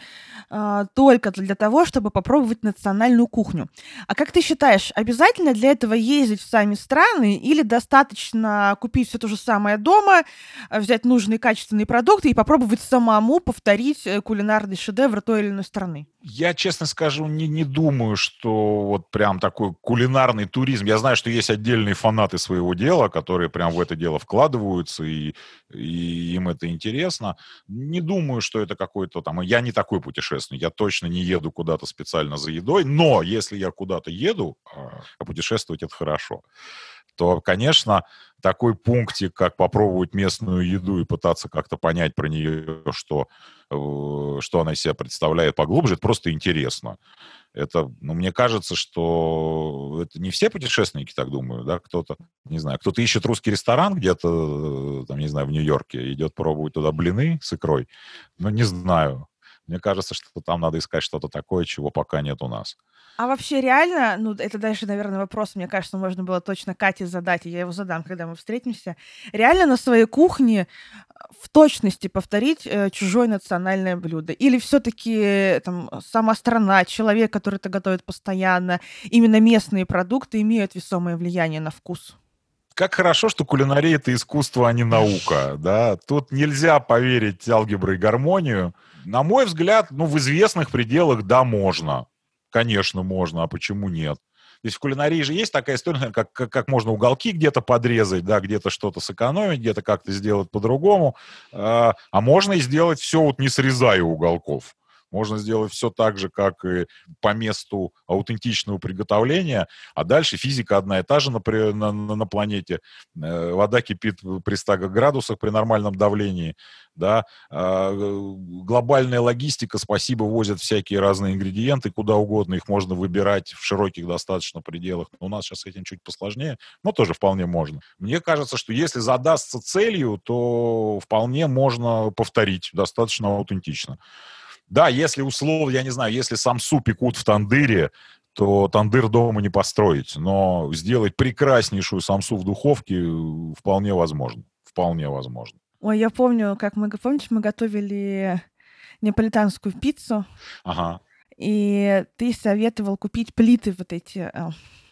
а, только для того, чтобы попробовать национальную кухню. А как ты считаешь, обязательно для этого ездить в сами страны или достаточно купить все то же самое дома, взять нужные качественные продукты и попробовать самому повторить э, кулинарный шедевр той или иной страны? Я, честно скажу, не, не думаю, что вот прям такой кулинарный туризм. Я знаю, что есть отдельные фанаты своего дела, которые прям в это дело вкладываются, и, и им это интересно. Не думаю, что это какой-то там... Я не такой путешественник, я точно не еду куда-то специально за едой, но если я куда-то еду, а, а путешествовать это хорошо, то, конечно, такой пунктик, как попробовать местную еду и пытаться как-то понять про нее, что, э, что она из себя представляет поглубже, это просто интересно. Это, ну, мне кажется, что это не все путешественники так думают, да, кто-то, не знаю, кто-то ищет русский ресторан где-то, там, не знаю, в Нью-Йорке, идет пробовать туда блины с икрой, но не знаю. Мне кажется, что там надо искать что-то такое, чего пока нет у нас. А вообще реально, ну, это дальше, наверное, вопрос, мне кажется, можно было точно Кате задать, и я его задам, когда мы встретимся. Реально на своей кухне э, в точности повторить э, чужое национальное блюдо? Или все-таки э, там сама страна, человек, который это готовит постоянно, именно местные продукты имеют весомое влияние на вкус? Как хорошо, что кулинария — это искусство, а не наука, да. Тут нельзя поверить алгебры и гармонию. На мой взгляд, ну, в известных пределах, да, можно. Конечно, можно, а почему нет? То есть в кулинарии же есть такая история, как, как, как можно уголки где-то подрезать, да, где-то что-то сэкономить, где-то как-то сделать по-другому. А, а можно и сделать все вот не срезая уголков. Можно сделать все так же, как и по месту аутентичного приготовления, а дальше физика одна и та же на, на, на планете. Э, вода кипит при 100 градусах при нормальном давлении. Да? А, глобальная логистика, спасибо, возят всякие разные ингредиенты куда угодно, их можно выбирать в широких достаточно пределах. У нас сейчас с этим чуть посложнее, но тоже вполне можно. Мне кажется, что если задастся целью, то вполне можно повторить достаточно аутентично. Да, если условно, я не знаю, если самсу пекут в тандыре, то тандыр дома не построить. Но сделать прекраснейшую самсу в духовке э, вполне возможно. Вполне возможно. Ой, я помню, как мы, помнишь, мы готовили неаполитанскую пиццу. Ага. И ты советовал купить плиты вот эти э,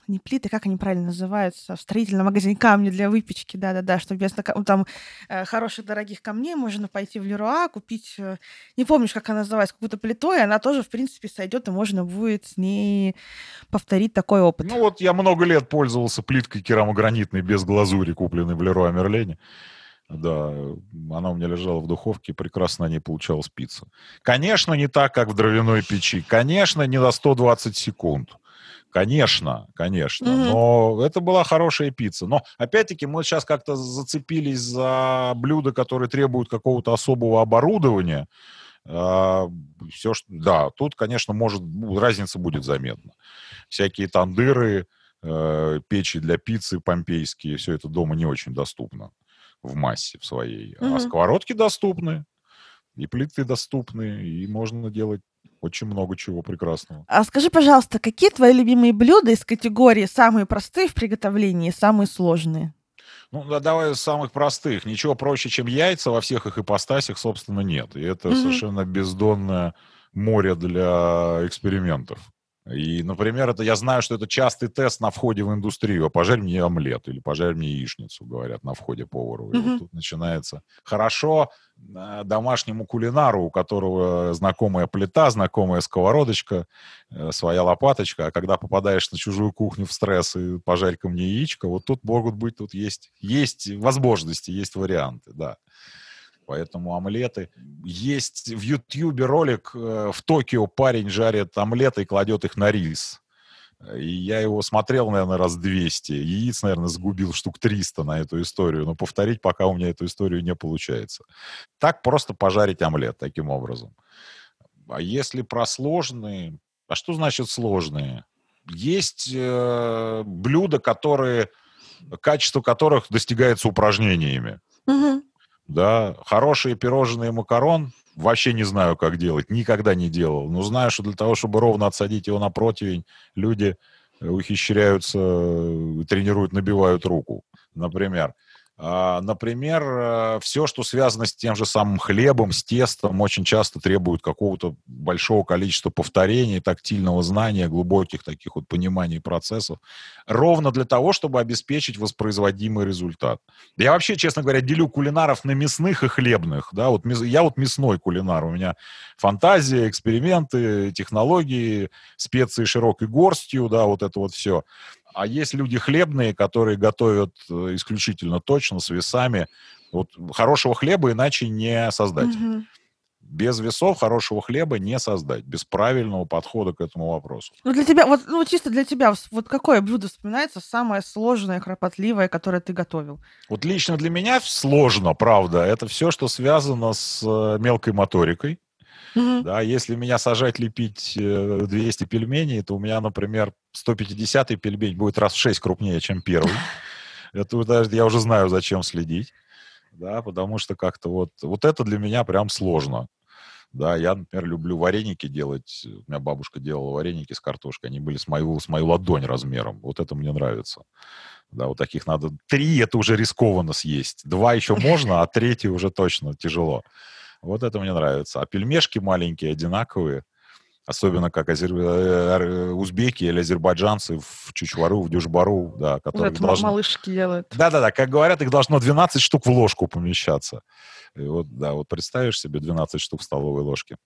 не плиты, как они правильно называются, в строительном магазине камни для выпечки, да-да-да, что вместо там э, хороших дорогих камней можно пойти в Леруа, купить, э, не помнишь, как она называется, какую-то плиту, и она тоже, в принципе, сойдет, и можно будет с ней повторить такой опыт. Ну вот я много лет пользовался плиткой керамогранитной без глазури, купленной в Леруа Мерлене. Да, она у меня лежала в духовке, прекрасно на ней получалась пицца. Конечно, не так, как в дровяной печи. Конечно, не на 120 секунд. Конечно, конечно. Mm-hmm. Но это была хорошая пицца. Но, опять-таки, мы сейчас как-то зацепились за блюда, которые требуют какого-то особого оборудования. А, все, что... Да, тут, конечно, может, разница будет заметна. Всякие тандыры, э, печи для пиццы помпейские, все это дома не очень доступно в массе в своей. Mm-hmm. А сковородки доступны, и плиты доступны, и можно делать очень много чего прекрасного. А скажи, пожалуйста, какие твои любимые блюда из категории самые простые в приготовлении и самые сложные? Ну, да, давай из самых простых. Ничего проще, чем яйца во всех их ипостасях, собственно, нет. И это mm-hmm. совершенно бездонное море для экспериментов. И, например, это я знаю, что это частый тест на входе в индустрию. Пожарь мне омлет или пожарь мне яичницу, говорят на входе повару. И mm-hmm. вот тут начинается хорошо э, домашнему кулинару, у которого знакомая плита, знакомая сковородочка, э, своя лопаточка. А когда попадаешь на чужую кухню в стресс и пожарь-ка мне яичко, вот тут могут быть, тут есть, есть возможности, есть варианты, да. Поэтому омлеты. Есть в Ютьюбе ролик, э, в Токио парень жарит омлеты и кладет их на рис. И я его смотрел, наверное, раз 200. Яиц, наверное, сгубил штук 300 на эту историю. Но повторить пока у меня эту историю не получается. Так просто пожарить омлет таким образом. А если про сложные... А что значит сложные? Есть э, блюда, которые, качество которых достигается упражнениями. Угу да, хорошие пирожные макарон, вообще не знаю, как делать, никогда не делал, но знаю, что для того, чтобы ровно отсадить его на противень, люди ухищряются, тренируют, набивают руку, например. А, например, э, все, что связано с тем же самым хлебом, с тестом, очень часто требует какого-то большого количества повторений, тактильного знания, глубоких таких вот пониманий процессов, ровно для того, чтобы обеспечить воспроизводимый результат. Я вообще, честно говоря, делю кулинаров на мясных и хлебных. Да? Вот я вот мясной кулинар. У меня фантазия, эксперименты, технологии, специи широкой горстью, да, вот это вот все. А есть люди хлебные, которые готовят э, исключительно точно, с весами. Вот хорошего хлеба иначе не создать. Угу. Без весов хорошего хлеба не создать, без правильного подхода к этому вопросу. Ну, для тебя, вот, ну, чисто для тебя, вот какое блюдо вспоминается самое сложное, кропотливое, которое ты готовил? Вот лично для меня сложно, правда. Это все, что связано с э, мелкой моторикой. Угу. Да, если меня сажать лепить 200 э, пельменей, то у меня, например, 150-й пельмень будет раз в 6 крупнее, чем первый. Это даже я уже знаю, зачем следить. Да, потому что как-то вот, вот это для меня прям сложно. Да, я, например, люблю вареники делать. У меня бабушка делала вареники с картошкой. Они были с мою, с мою ладонь размером. Вот это мне нравится. Да, вот таких надо... Три это уже рискованно съесть. Два еще можно, а третий уже точно тяжело. Вот это мне нравится. А пельмешки маленькие, одинаковые. Особенно как азер... Э, узбеки или азербайджанцы в Чучвару, в Дюшбару, да, которые вот должны... малышки делают. Да-да-да, как говорят, их должно 12 штук в ложку помещаться. И вот, да, вот представишь себе 12 штук в столовой ложке.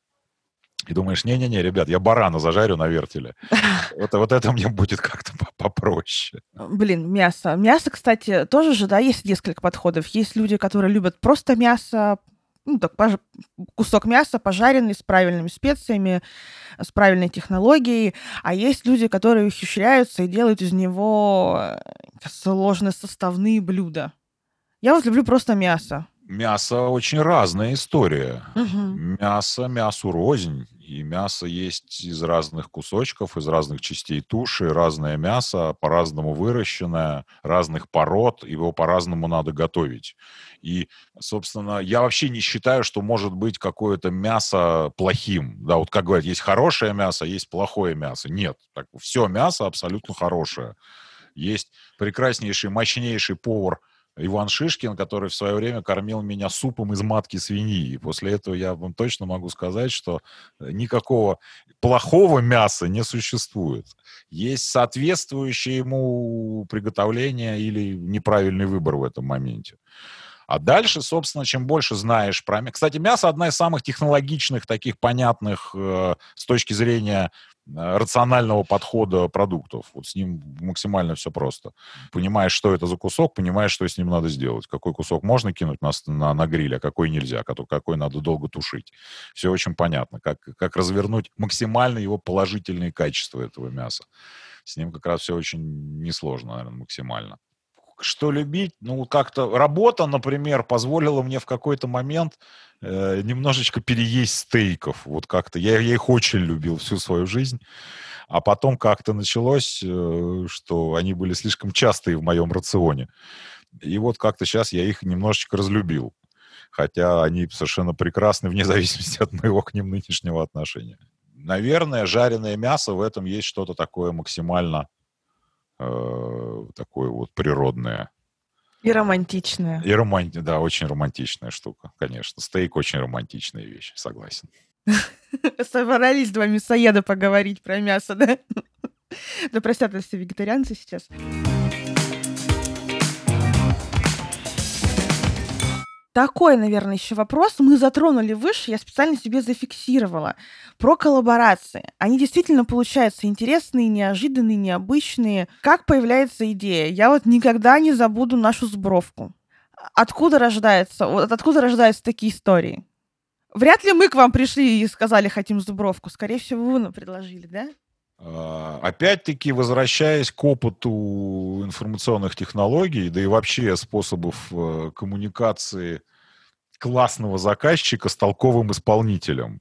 И думаешь, не-не-не, ребят, я барана зажарю на вертеле. Вот, вот это мне будет как-то попроще. Блин, мясо. Мясо, кстати, тоже же, да, есть несколько подходов. Есть люди, которые любят просто мясо, ну, так, пож... кусок мяса пожаренный с правильными специями, с правильной технологией. А есть люди, которые ухищряются и делают из него э, сложные составные блюда. Я вот люблю просто мясо. Мясо очень разная история. Угу. Мясо, мясу рознь. И мясо есть из разных кусочков, из разных частей туши, разное мясо, по-разному выращенное, разных пород, его по-разному надо готовить. И, собственно, я вообще не считаю, что может быть какое-то мясо плохим. Да, вот как говорят, есть хорошее мясо, есть плохое мясо. Нет, так, все мясо абсолютно хорошее. Есть прекраснейший, мощнейший повар – Иван Шишкин, который в свое время кормил меня супом из матки свиньи. И после этого я вам точно могу сказать, что э, никакого плохого мяса не существует. Есть соответствующее ему приготовление или неправильный выбор в этом моменте. А дальше, собственно, чем больше знаешь про мясо... Кстати, мясо одна из самых технологичных, таких понятных э, с точки зрения рационального подхода продуктов. Вот с ним максимально все просто. Понимаешь, что это за кусок, понимаешь, что с ним надо сделать. Какой кусок можно кинуть на, на, на гриль, а какой нельзя, какой, какой надо долго тушить. Все очень понятно. Как, как развернуть максимально его положительные качества этого мяса. С ним как раз все очень несложно, наверное, максимально что любить. Ну, как-то работа, например, позволила мне в какой-то момент э, немножечко переесть стейков. Вот как-то. Я, я их очень любил всю свою жизнь. А потом как-то началось, э, что они были слишком частые в моем рационе. И вот как-то сейчас я их немножечко разлюбил. Хотя они совершенно прекрасны вне зависимости от моего к ним нынешнего отношения. Наверное, жареное мясо в этом есть что-то такое максимально э, такое вот природное. И романтичное. И романти... да, очень романтичная штука, конечно. Стейк очень романтичная вещь, согласен. Собрались два мясоеда поговорить про мясо, да? Да простят все вегетарианцы сейчас. Такой, наверное, еще вопрос мы затронули выше, я специально себе зафиксировала. Про коллаборации. Они действительно получаются интересные, неожиданные, необычные. Как появляется идея? Я вот никогда не забуду нашу сбровку. Откуда рождается, вот откуда рождаются такие истории? Вряд ли мы к вам пришли и сказали, хотим зубровку. Скорее всего, вы нам предложили, да? А, опять-таки, возвращаясь к опыту информационных технологий, да и вообще способов э, коммуникации классного заказчика с толковым исполнителем.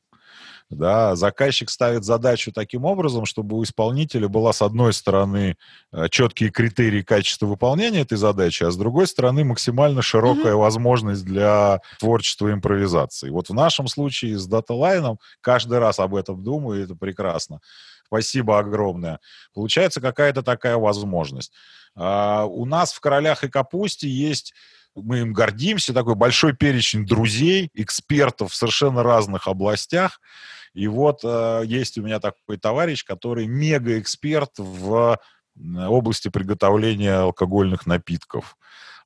Да, заказчик ставит задачу таким образом, чтобы у исполнителя была, с одной стороны, э, четкие критерии качества выполнения этой задачи, а с другой стороны, максимально широкая mm-hmm. возможность для творчества и импровизации. Вот в нашем случае с даталайном каждый раз об этом думаю, и это прекрасно Спасибо огромное. Получается какая-то такая возможность. А, у нас в «Королях и капусте» есть мы им гордимся, такой большой перечень друзей, экспертов в совершенно разных областях. И вот э, есть у меня такой товарищ, который мега-эксперт в области приготовления алкогольных напитков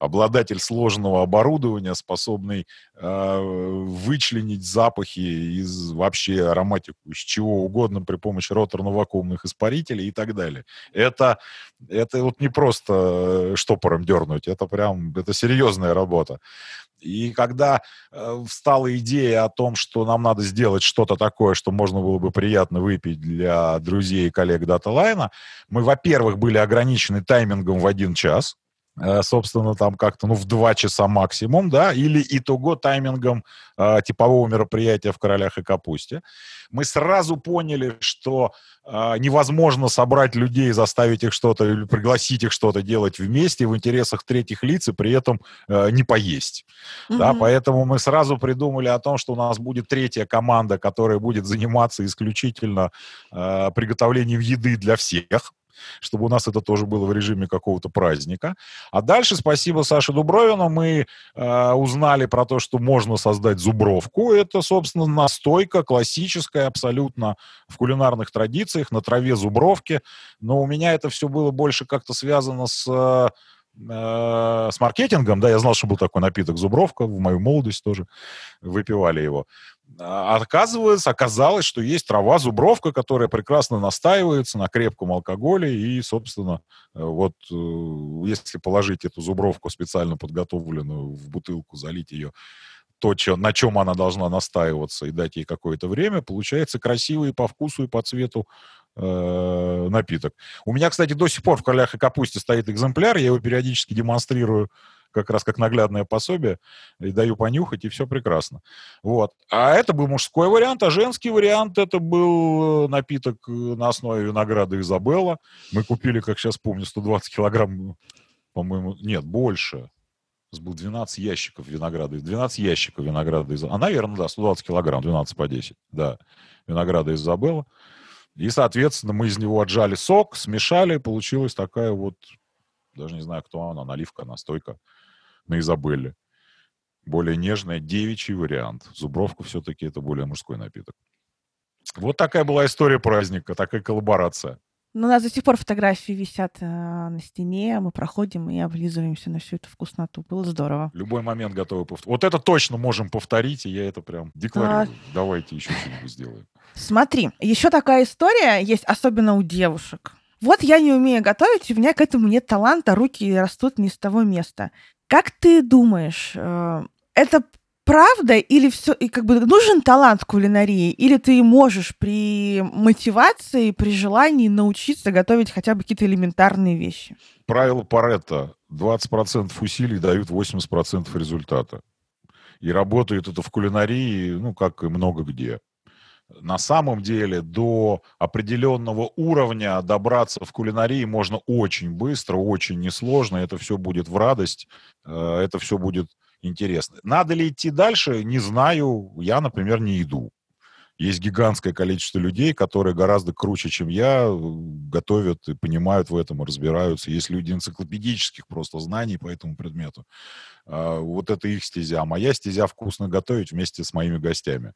обладатель сложного оборудования, способный э, вычленить запахи из вообще ароматику, из чего угодно при помощи роторно-вакуумных испарителей и так далее. Это, это вот не просто э, штопором дернуть, это прям, это серьезная работа. И когда э, встала идея о том, что нам надо сделать что-то такое, что можно было бы приятно выпить для друзей и коллег DataLine, мы, во-первых, были ограничены таймингом в один час, собственно, там как-то, ну, в два часа максимум, да, или итого таймингом э, типового мероприятия в «Королях и капусте». Мы сразу поняли, что э, невозможно собрать людей, заставить их что-то или пригласить их что-то делать вместе в интересах третьих лиц и при этом э, не поесть. Mm-hmm. Да, поэтому мы сразу придумали о том, что у нас будет третья команда, которая будет заниматься исключительно э, приготовлением еды для всех, чтобы у нас это тоже было в режиме какого-то праздника. А дальше, спасибо Саше Дубровину, мы э, узнали про то, что можно создать зубровку. Это, собственно, настойка классическая абсолютно в кулинарных традициях на траве зубровки. Но у меня это все было больше как-то связано с э, с маркетингом, да, я знал, что был такой напиток Зубровка, в мою молодость тоже выпивали его. А оказывается, оказалось, что есть трава зубровка, которая прекрасно настаивается на крепком алкоголе, и, собственно, э, вот э, если положить эту зубровку специально подготовленную в бутылку, залить ее то, на чем она должна настаиваться, и дать ей какое-то время, получается красивый по вкусу и по цвету э, напиток. У меня, кстати, до сих пор в «Королях и капусте» стоит экземпляр, я его периодически демонстрирую как раз как наглядное пособие, и даю понюхать, и все прекрасно. Вот. А это был мужской вариант, а женский вариант это был напиток э, на основе винограда Изабелла. Мы купили, как сейчас помню, 120 килограмм, по-моему, нет, больше. У нас было 12 ящиков винограда, 12 ящиков винограда из... А, наверное, да, 120 килограмм, 12 по 10, да, винограда Изабелла. И, соответственно, мы из него отжали сок, смешали, получилась такая вот, даже не знаю, кто она, наливка, настойка на Изабелле. Более нежная, девичий вариант. Зубровка все-таки это более мужской напиток. Вот такая была история праздника, такая коллаборация. Ну, у нас до сих пор фотографии висят э, на стене, мы проходим и облизываемся на всю эту вкусноту. Было здорово. Любой момент готовы повторить. Вот это точно можем повторить, и я это прям декларирую. А... Давайте еще что-нибудь сделаем. Смотри, еще такая история есть, особенно у девушек. Вот я не умею готовить, у меня к этому нет таланта, руки растут не с того места. Как ты думаешь, э, это правда или все и как бы нужен талант кулинарии или ты можешь при мотивации при желании научиться готовить хотя бы какие-то элементарные вещи? Правило Паретта. 20% усилий дают 80% результата. И работает это в кулинарии ну как и много где на самом деле до определенного уровня добраться в кулинарии можно очень быстро, очень несложно. Это все будет в радость, э, это все будет интересно. Надо ли идти дальше, не знаю. Я, например, не иду. Есть гигантское количество людей, которые гораздо круче, чем я, готовят и понимают в этом, разбираются. Есть люди энциклопедических просто знаний по этому предмету. А, вот это их стезя. А моя стезя вкусно готовить вместе с моими гостями.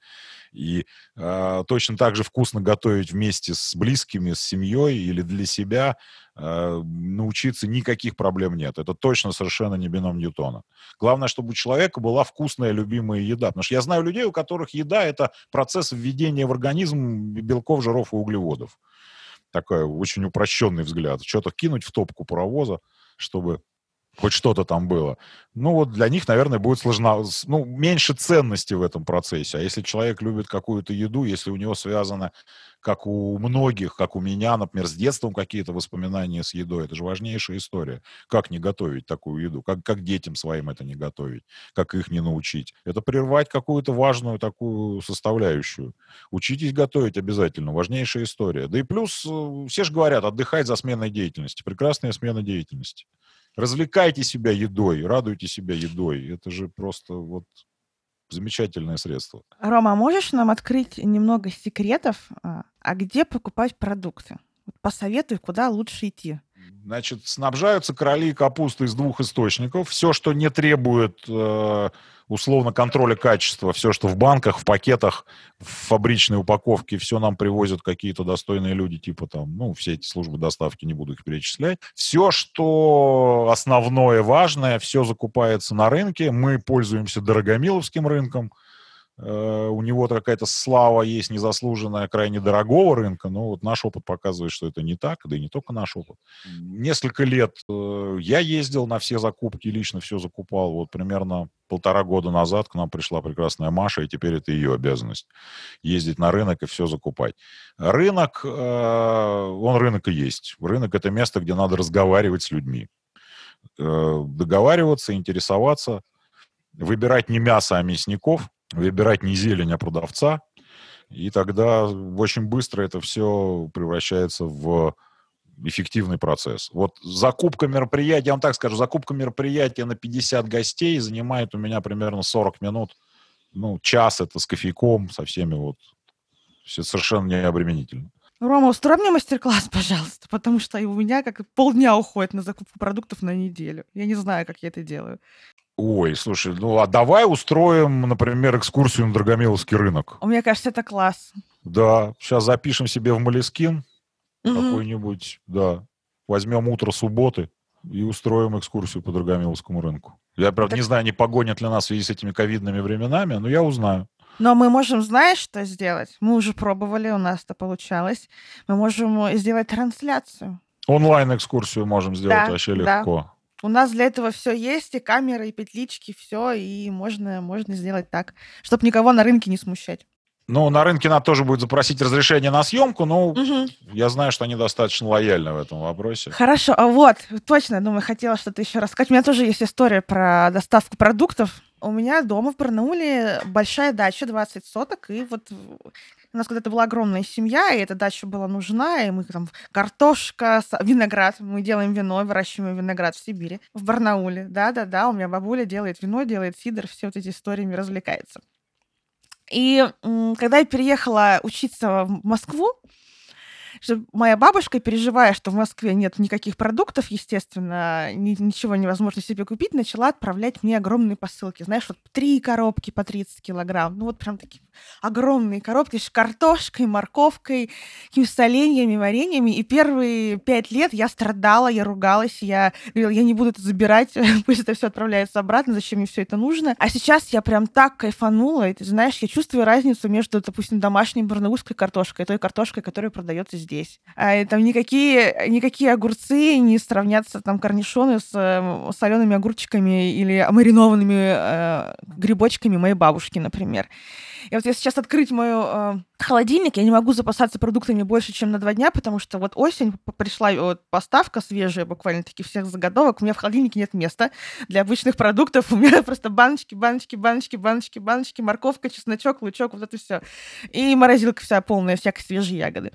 И э, точно так же вкусно готовить вместе с близкими, с семьей или для себя э, научиться никаких проблем нет. Это точно совершенно не бином Ньютона. Главное, чтобы у человека была вкусная, любимая еда. Потому что я знаю людей, у которых еда — это процесс введения в организм белков, жиров и углеводов. Такой очень упрощенный взгляд. Что-то кинуть в топку паровоза, чтобы хоть что-то там было. Ну, вот для них, наверное, будет сложно, ну, меньше ценности в этом процессе. А если человек любит какую-то еду, если у него связано, как у многих, как у меня, например, с детством какие-то воспоминания с едой, это же важнейшая история. Как не готовить такую еду? Как, как детям своим это не готовить? Как их не научить? Это прервать какую-то важную такую составляющую. Учитесь готовить обязательно. Важнейшая история. Да и плюс, э, все же говорят, отдыхать за сменой деятельности. Прекрасная смена деятельности. Развлекайте себя едой, радуйте себя едой. Это же просто вот замечательное средство. Рома, а можешь нам открыть немного секретов, а, а где покупать продукты? Посоветуй, куда лучше идти. Значит, снабжаются короли капусты из двух источников. Все, что не требует э, условно контроля качества, все, что в банках, в пакетах, в фабричной упаковке, все нам привозят какие-то достойные люди, типа там, ну, все эти службы доставки, не буду их перечислять. Все, что основное, важное, все закупается на рынке. Мы пользуемся Дорогомиловским рынком. Э, у него какая-то слава есть незаслуженная, крайне дорогого рынка, но вот наш опыт показывает, что это не так, да и не только наш опыт. Несколько лет э, я ездил на все закупки, лично все закупал. Вот примерно полтора года назад к нам пришла прекрасная Маша, и теперь это ее обязанность ездить на рынок и все закупать. Рынок, э, он рынок и есть. Рынок это место, где надо разговаривать с людьми, договариваться, интересоваться, выбирать не мясо, а мясников – выбирать не зелень, а продавца, и тогда очень быстро это все превращается в эффективный процесс. Вот закупка мероприятия, я вам так скажу, закупка мероприятия на 50 гостей занимает у меня примерно 40 минут, ну, час это с кофейком, со всеми вот, все совершенно необременительно. Рома, устрой мне мастер-класс, пожалуйста, потому что у меня как полдня уходит на закупку продуктов на неделю. Я не знаю, как я это делаю. Ой, слушай, ну а давай устроим, например, экскурсию на Драгомиловский рынок. Мне кажется, это класс. Да, сейчас запишем себе в Малискин угу. какой-нибудь, да. Возьмем утро субботы и устроим экскурсию по Драгомиловскому рынку. Я, правда, так... не знаю, не погонят ли нас в связи с этими ковидными временами, но я узнаю. Но мы можем, знаешь, что сделать? Мы уже пробовали, у нас это получалось. Мы можем сделать трансляцию. Онлайн-экскурсию можем сделать да, вообще легко. Да. У нас для этого все есть, и камеры, и петлички, все, и можно, можно сделать так, чтобы никого на рынке не смущать. Ну, на рынке надо тоже будет запросить разрешение на съемку, но угу. я знаю, что они достаточно лояльны в этом вопросе. Хорошо, а вот, точно, думаю, хотела что-то еще рассказать. У меня тоже есть история про доставку продуктов. У меня дома в Барнауле большая дача, 20 соток, и вот у нас когда-то была огромная семья, и эта дача была нужна, и мы там картошка, виноград, мы делаем вино, выращиваем виноград в Сибири, в Барнауле, да-да-да, у меня бабуля делает вино, делает сидр, все вот эти историями развлекается. И когда я переехала учиться в Москву, моя бабушка, переживая, что в Москве нет никаких продуктов, естественно, ни, ничего невозможно себе купить, начала отправлять мне огромные посылки. Знаешь, вот три коробки по 30 килограмм. Ну вот прям такие огромные коробки с картошкой, морковкой, какими-то соленьями, вареньями. И первые пять лет я страдала, я ругалась, я говорила, я не буду это забирать, пусть это все отправляется обратно, зачем мне все это нужно. А сейчас я прям так кайфанула, и ты знаешь, я чувствую разницу между, допустим, домашней барнаульской картошкой и той картошкой, которая продается здесь. А, там никакие, никакие огурцы не сравнятся, там, корнишоны с э, солеными огурчиками или маринованными э, грибочками моей бабушки, например. И вот если сейчас открыть мой э, холодильник, я не могу запасаться продуктами больше, чем на два дня, потому что вот осень пришла вот, поставка свежая, буквально таки всех заготовок. У меня в холодильнике нет места для обычных продуктов. У меня просто баночки, баночки, баночки, баночки, баночки, морковка, чесночок, лучок, вот это все. И морозилка вся полная всякой свежей ягоды.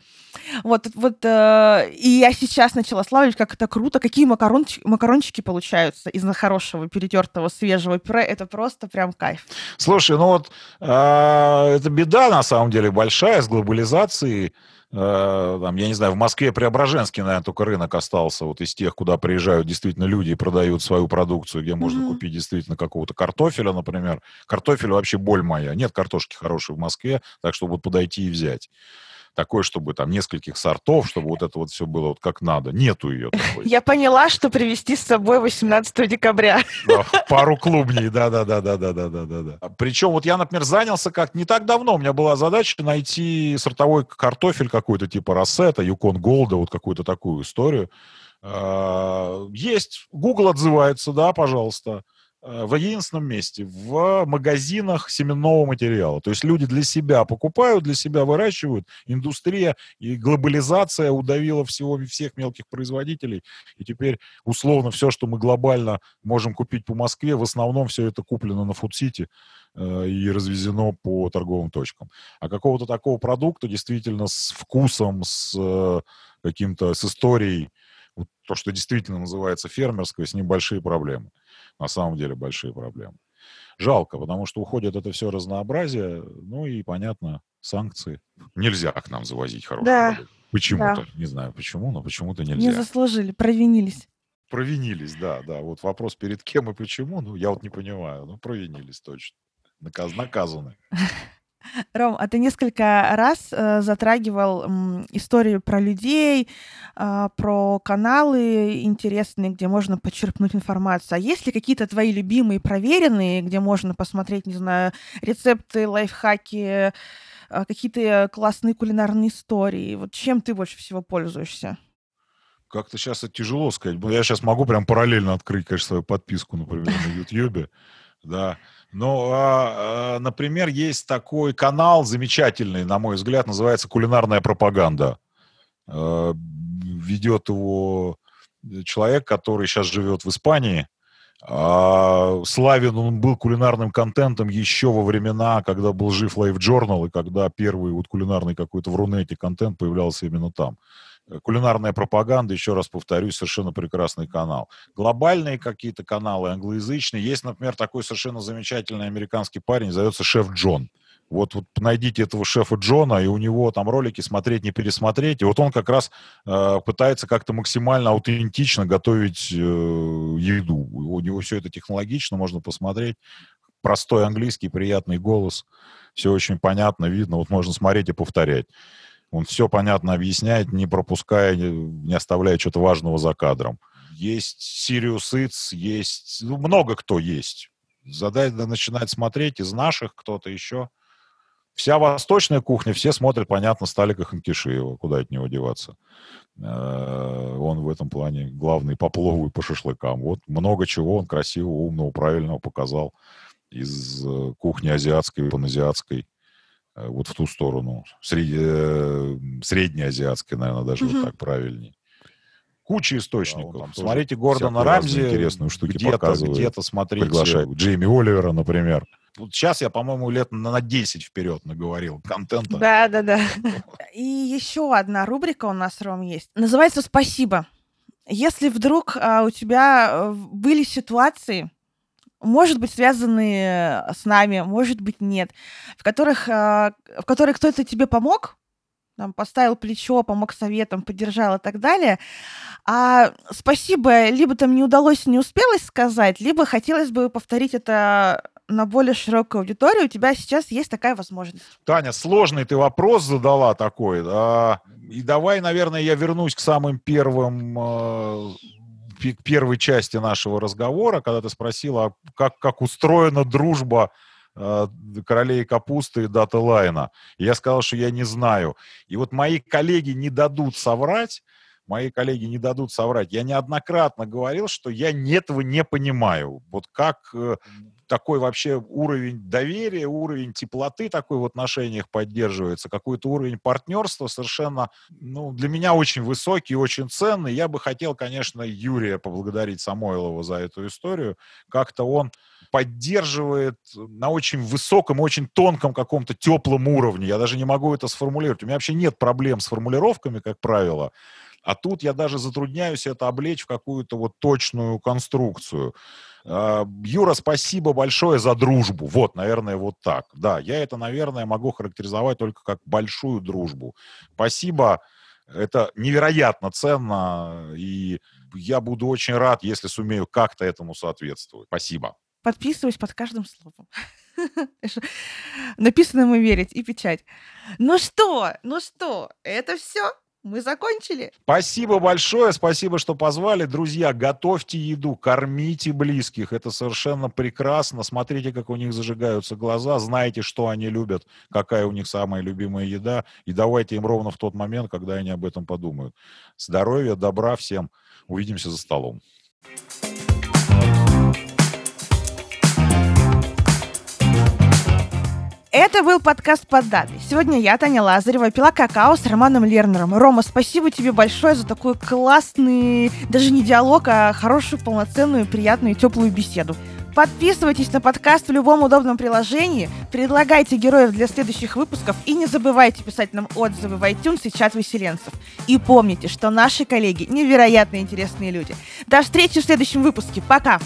Вот, вот. Э, и я сейчас начала славить, как это круто, какие макарончики, макарончики получаются из хорошего, перетертого, свежего пюре. Это просто прям кайф. Слушай, ну вот э, это беда на самом деле большая с глобализацией. Э, там, я не знаю, в Москве Преображенский, наверное, только рынок остался вот из тех, куда приезжают действительно люди и продают свою продукцию, где можно mm-hmm. купить действительно какого-то картофеля, например. Картофель вообще боль моя. Нет картошки хорошей в Москве, так что вот подойти и взять такой, чтобы там нескольких сортов, чтобы вот это вот все было вот как надо. Нету ее такой. Я поняла, что привезти с собой 18 декабря. Да, пару клубней, да-да-да-да-да-да-да-да. Причем вот я, например, занялся как не так давно. У меня была задача найти сортовой картофель какой-то типа Рассета, Юкон Голда, вот какую-то такую историю. А, есть, Google отзывается, да, пожалуйста. Э, в единственном месте, в магазинах семенного материала. То есть люди для себя покупают, для себя выращивают. Индустрия и глобализация удавила всего, всех мелких производителей. И теперь условно все, что мы глобально можем купить по Москве, в основном все это куплено на Фудсити э, и развезено по торговым точкам. А какого-то такого продукта действительно с вкусом, с э, каким-то, с историей, то, что действительно называется фермерское, с ним большие проблемы на самом деле большие проблемы. Жалко, потому что уходит это все разнообразие, ну и понятно, санкции. Нельзя к нам завозить хорошую Да. Почему-то. да. Не знаю почему, но почему-то Не нельзя. заслужили, провинились. Провинились, да, да. Вот вопрос перед кем и почему, ну, я вот не понимаю. Ну, провинились точно. Наказ, наказаны. Ром, а ты несколько раз э, затрагивал м, историю про людей, а, про каналы интересные, где можно почерпнуть информацию. А есть ли какие-то твои любимые, проверенные, где можно посмотреть, не знаю, рецепты, лайфхаки, а, какие-то классные кулинарные истории? Вот чем ты больше всего пользуешься? Как-то сейчас это тяжело сказать. Я сейчас могу прям параллельно открыть, конечно, свою подписку, например, на Ютьюбе. Да. Но, а, а, например, есть такой канал замечательный, на мой взгляд, называется «Кулинарная пропаганда». Э, Ведет его человек, который сейчас живет в Испании. А, Славен он был кулинарным контентом еще во времена, когда был жив Life Journal, и когда первый вот кулинарный какой-то в Рунете контент появлялся именно там. Э, Кулинарная пропаганда, еще раз повторюсь, совершенно прекрасный канал. Глобальные какие-то каналы, англоязычные. Есть, например, такой совершенно замечательный американский парень, зовется Шеф Джон. Вот, вот найдите этого шефа Джона, и у него там ролики смотреть, не пересмотреть. И вот он как раз э, пытается как-то максимально аутентично готовить э, еду. У него все это технологично, можно посмотреть. Простой английский, приятный голос. Все очень понятно, видно. Вот можно смотреть и повторять. Он все понятно объясняет, не пропуская, не, оставляя что-то важного за кадром. Есть Сириус Иц, есть... Ну, много кто есть. Задать, начинать смотреть из наших, кто-то еще. Вся восточная кухня, все смотрят, понятно, Сталика Ханкишиева. Куда от него деваться? Э, Он в этом плане главный по плову и по шашлыкам. Вот много чего он красивого, умного, правильного показал из э, кухни азиатской, паназиатской вот в ту сторону. Среди, э, среднеазиатской, наверное, даже Мгм. вот так правильнее. Куча источников. там тоже Смотрите Гордона Рамзи. интересные штуки где-то, показывает, где-то смотрите. приглашает. Джейми Оливера, например. Вот сейчас я, по-моему, лет на на 10 вперед наговорил контента. Да, да, да. И еще одна рубрика у нас, Ром, есть. Называется «Спасибо». Если вдруг а, у тебя э, были ситуации, может быть, связанные с нами, может быть, нет, в которых, а, в которых кто-то тебе помог, там, поставил плечо, помог советом, поддержал и так далее. А спасибо либо там не удалось, не успелось сказать, либо хотелось бы повторить это на более широкую аудиторию. У тебя сейчас есть такая возможность. Таня, сложный ты вопрос задала такой. а, и давай, наверное, я вернусь к самым первым, пи- к первой части нашего разговора, когда ты спросила, а как, как устроена дружба э, королей капусты и дата лайна. Я сказал, что я не знаю. И вот мои коллеги не дадут соврать, мои коллеги не дадут соврать. Я неоднократно говорил, что я этого не понимаю. Вот как э, такой вообще уровень доверия, уровень теплоты такой в отношениях поддерживается, какой-то уровень партнерства совершенно, ну, для меня очень высокий, очень ценный. Я бы хотел, конечно, Юрия поблагодарить Самойлова за эту историю. Как-то он поддерживает на очень высоком, очень тонком каком-то теплом уровне. Я даже не могу это сформулировать. У меня вообще нет проблем с формулировками, как правило. А тут я даже затрудняюсь это облечь в какую-то вот точную конструкцию. А, Юра, спасибо большое за дружбу. Вот, наверное, вот так. Да, я это, наверное, могу характеризовать только как большую дружбу. Спасибо. Это невероятно ценно, и я буду очень рад, если сумею как-то этому соответствовать. Спасибо. Подписываюсь под каждым словом. Написанному верить и печать. Ну что, ну что, это все? Мы закончили. Спасибо большое, спасибо, что позвали. Друзья, готовьте еду, кормите близких. Это совершенно прекрасно. Смотрите, как у них зажигаются глаза. Знаете, что они любят, какая у них самая любимая еда. И давайте им ровно в тот момент, когда они об этом подумают. Здоровья, добра всем. Увидимся за столом. Это был подкаст под. Сегодня я, Таня Лазарева, пила какао с Романом Лернером. Рома, спасибо тебе большое за такой классный, даже не диалог, а хорошую, полноценную, приятную, теплую беседу. Подписывайтесь на подкаст в любом удобном приложении, предлагайте героев для следующих выпусков и не забывайте писать нам отзывы в iTunes и чат выселенцев. И помните, что наши коллеги невероятно интересные люди. До встречи в следующем выпуске. Пока!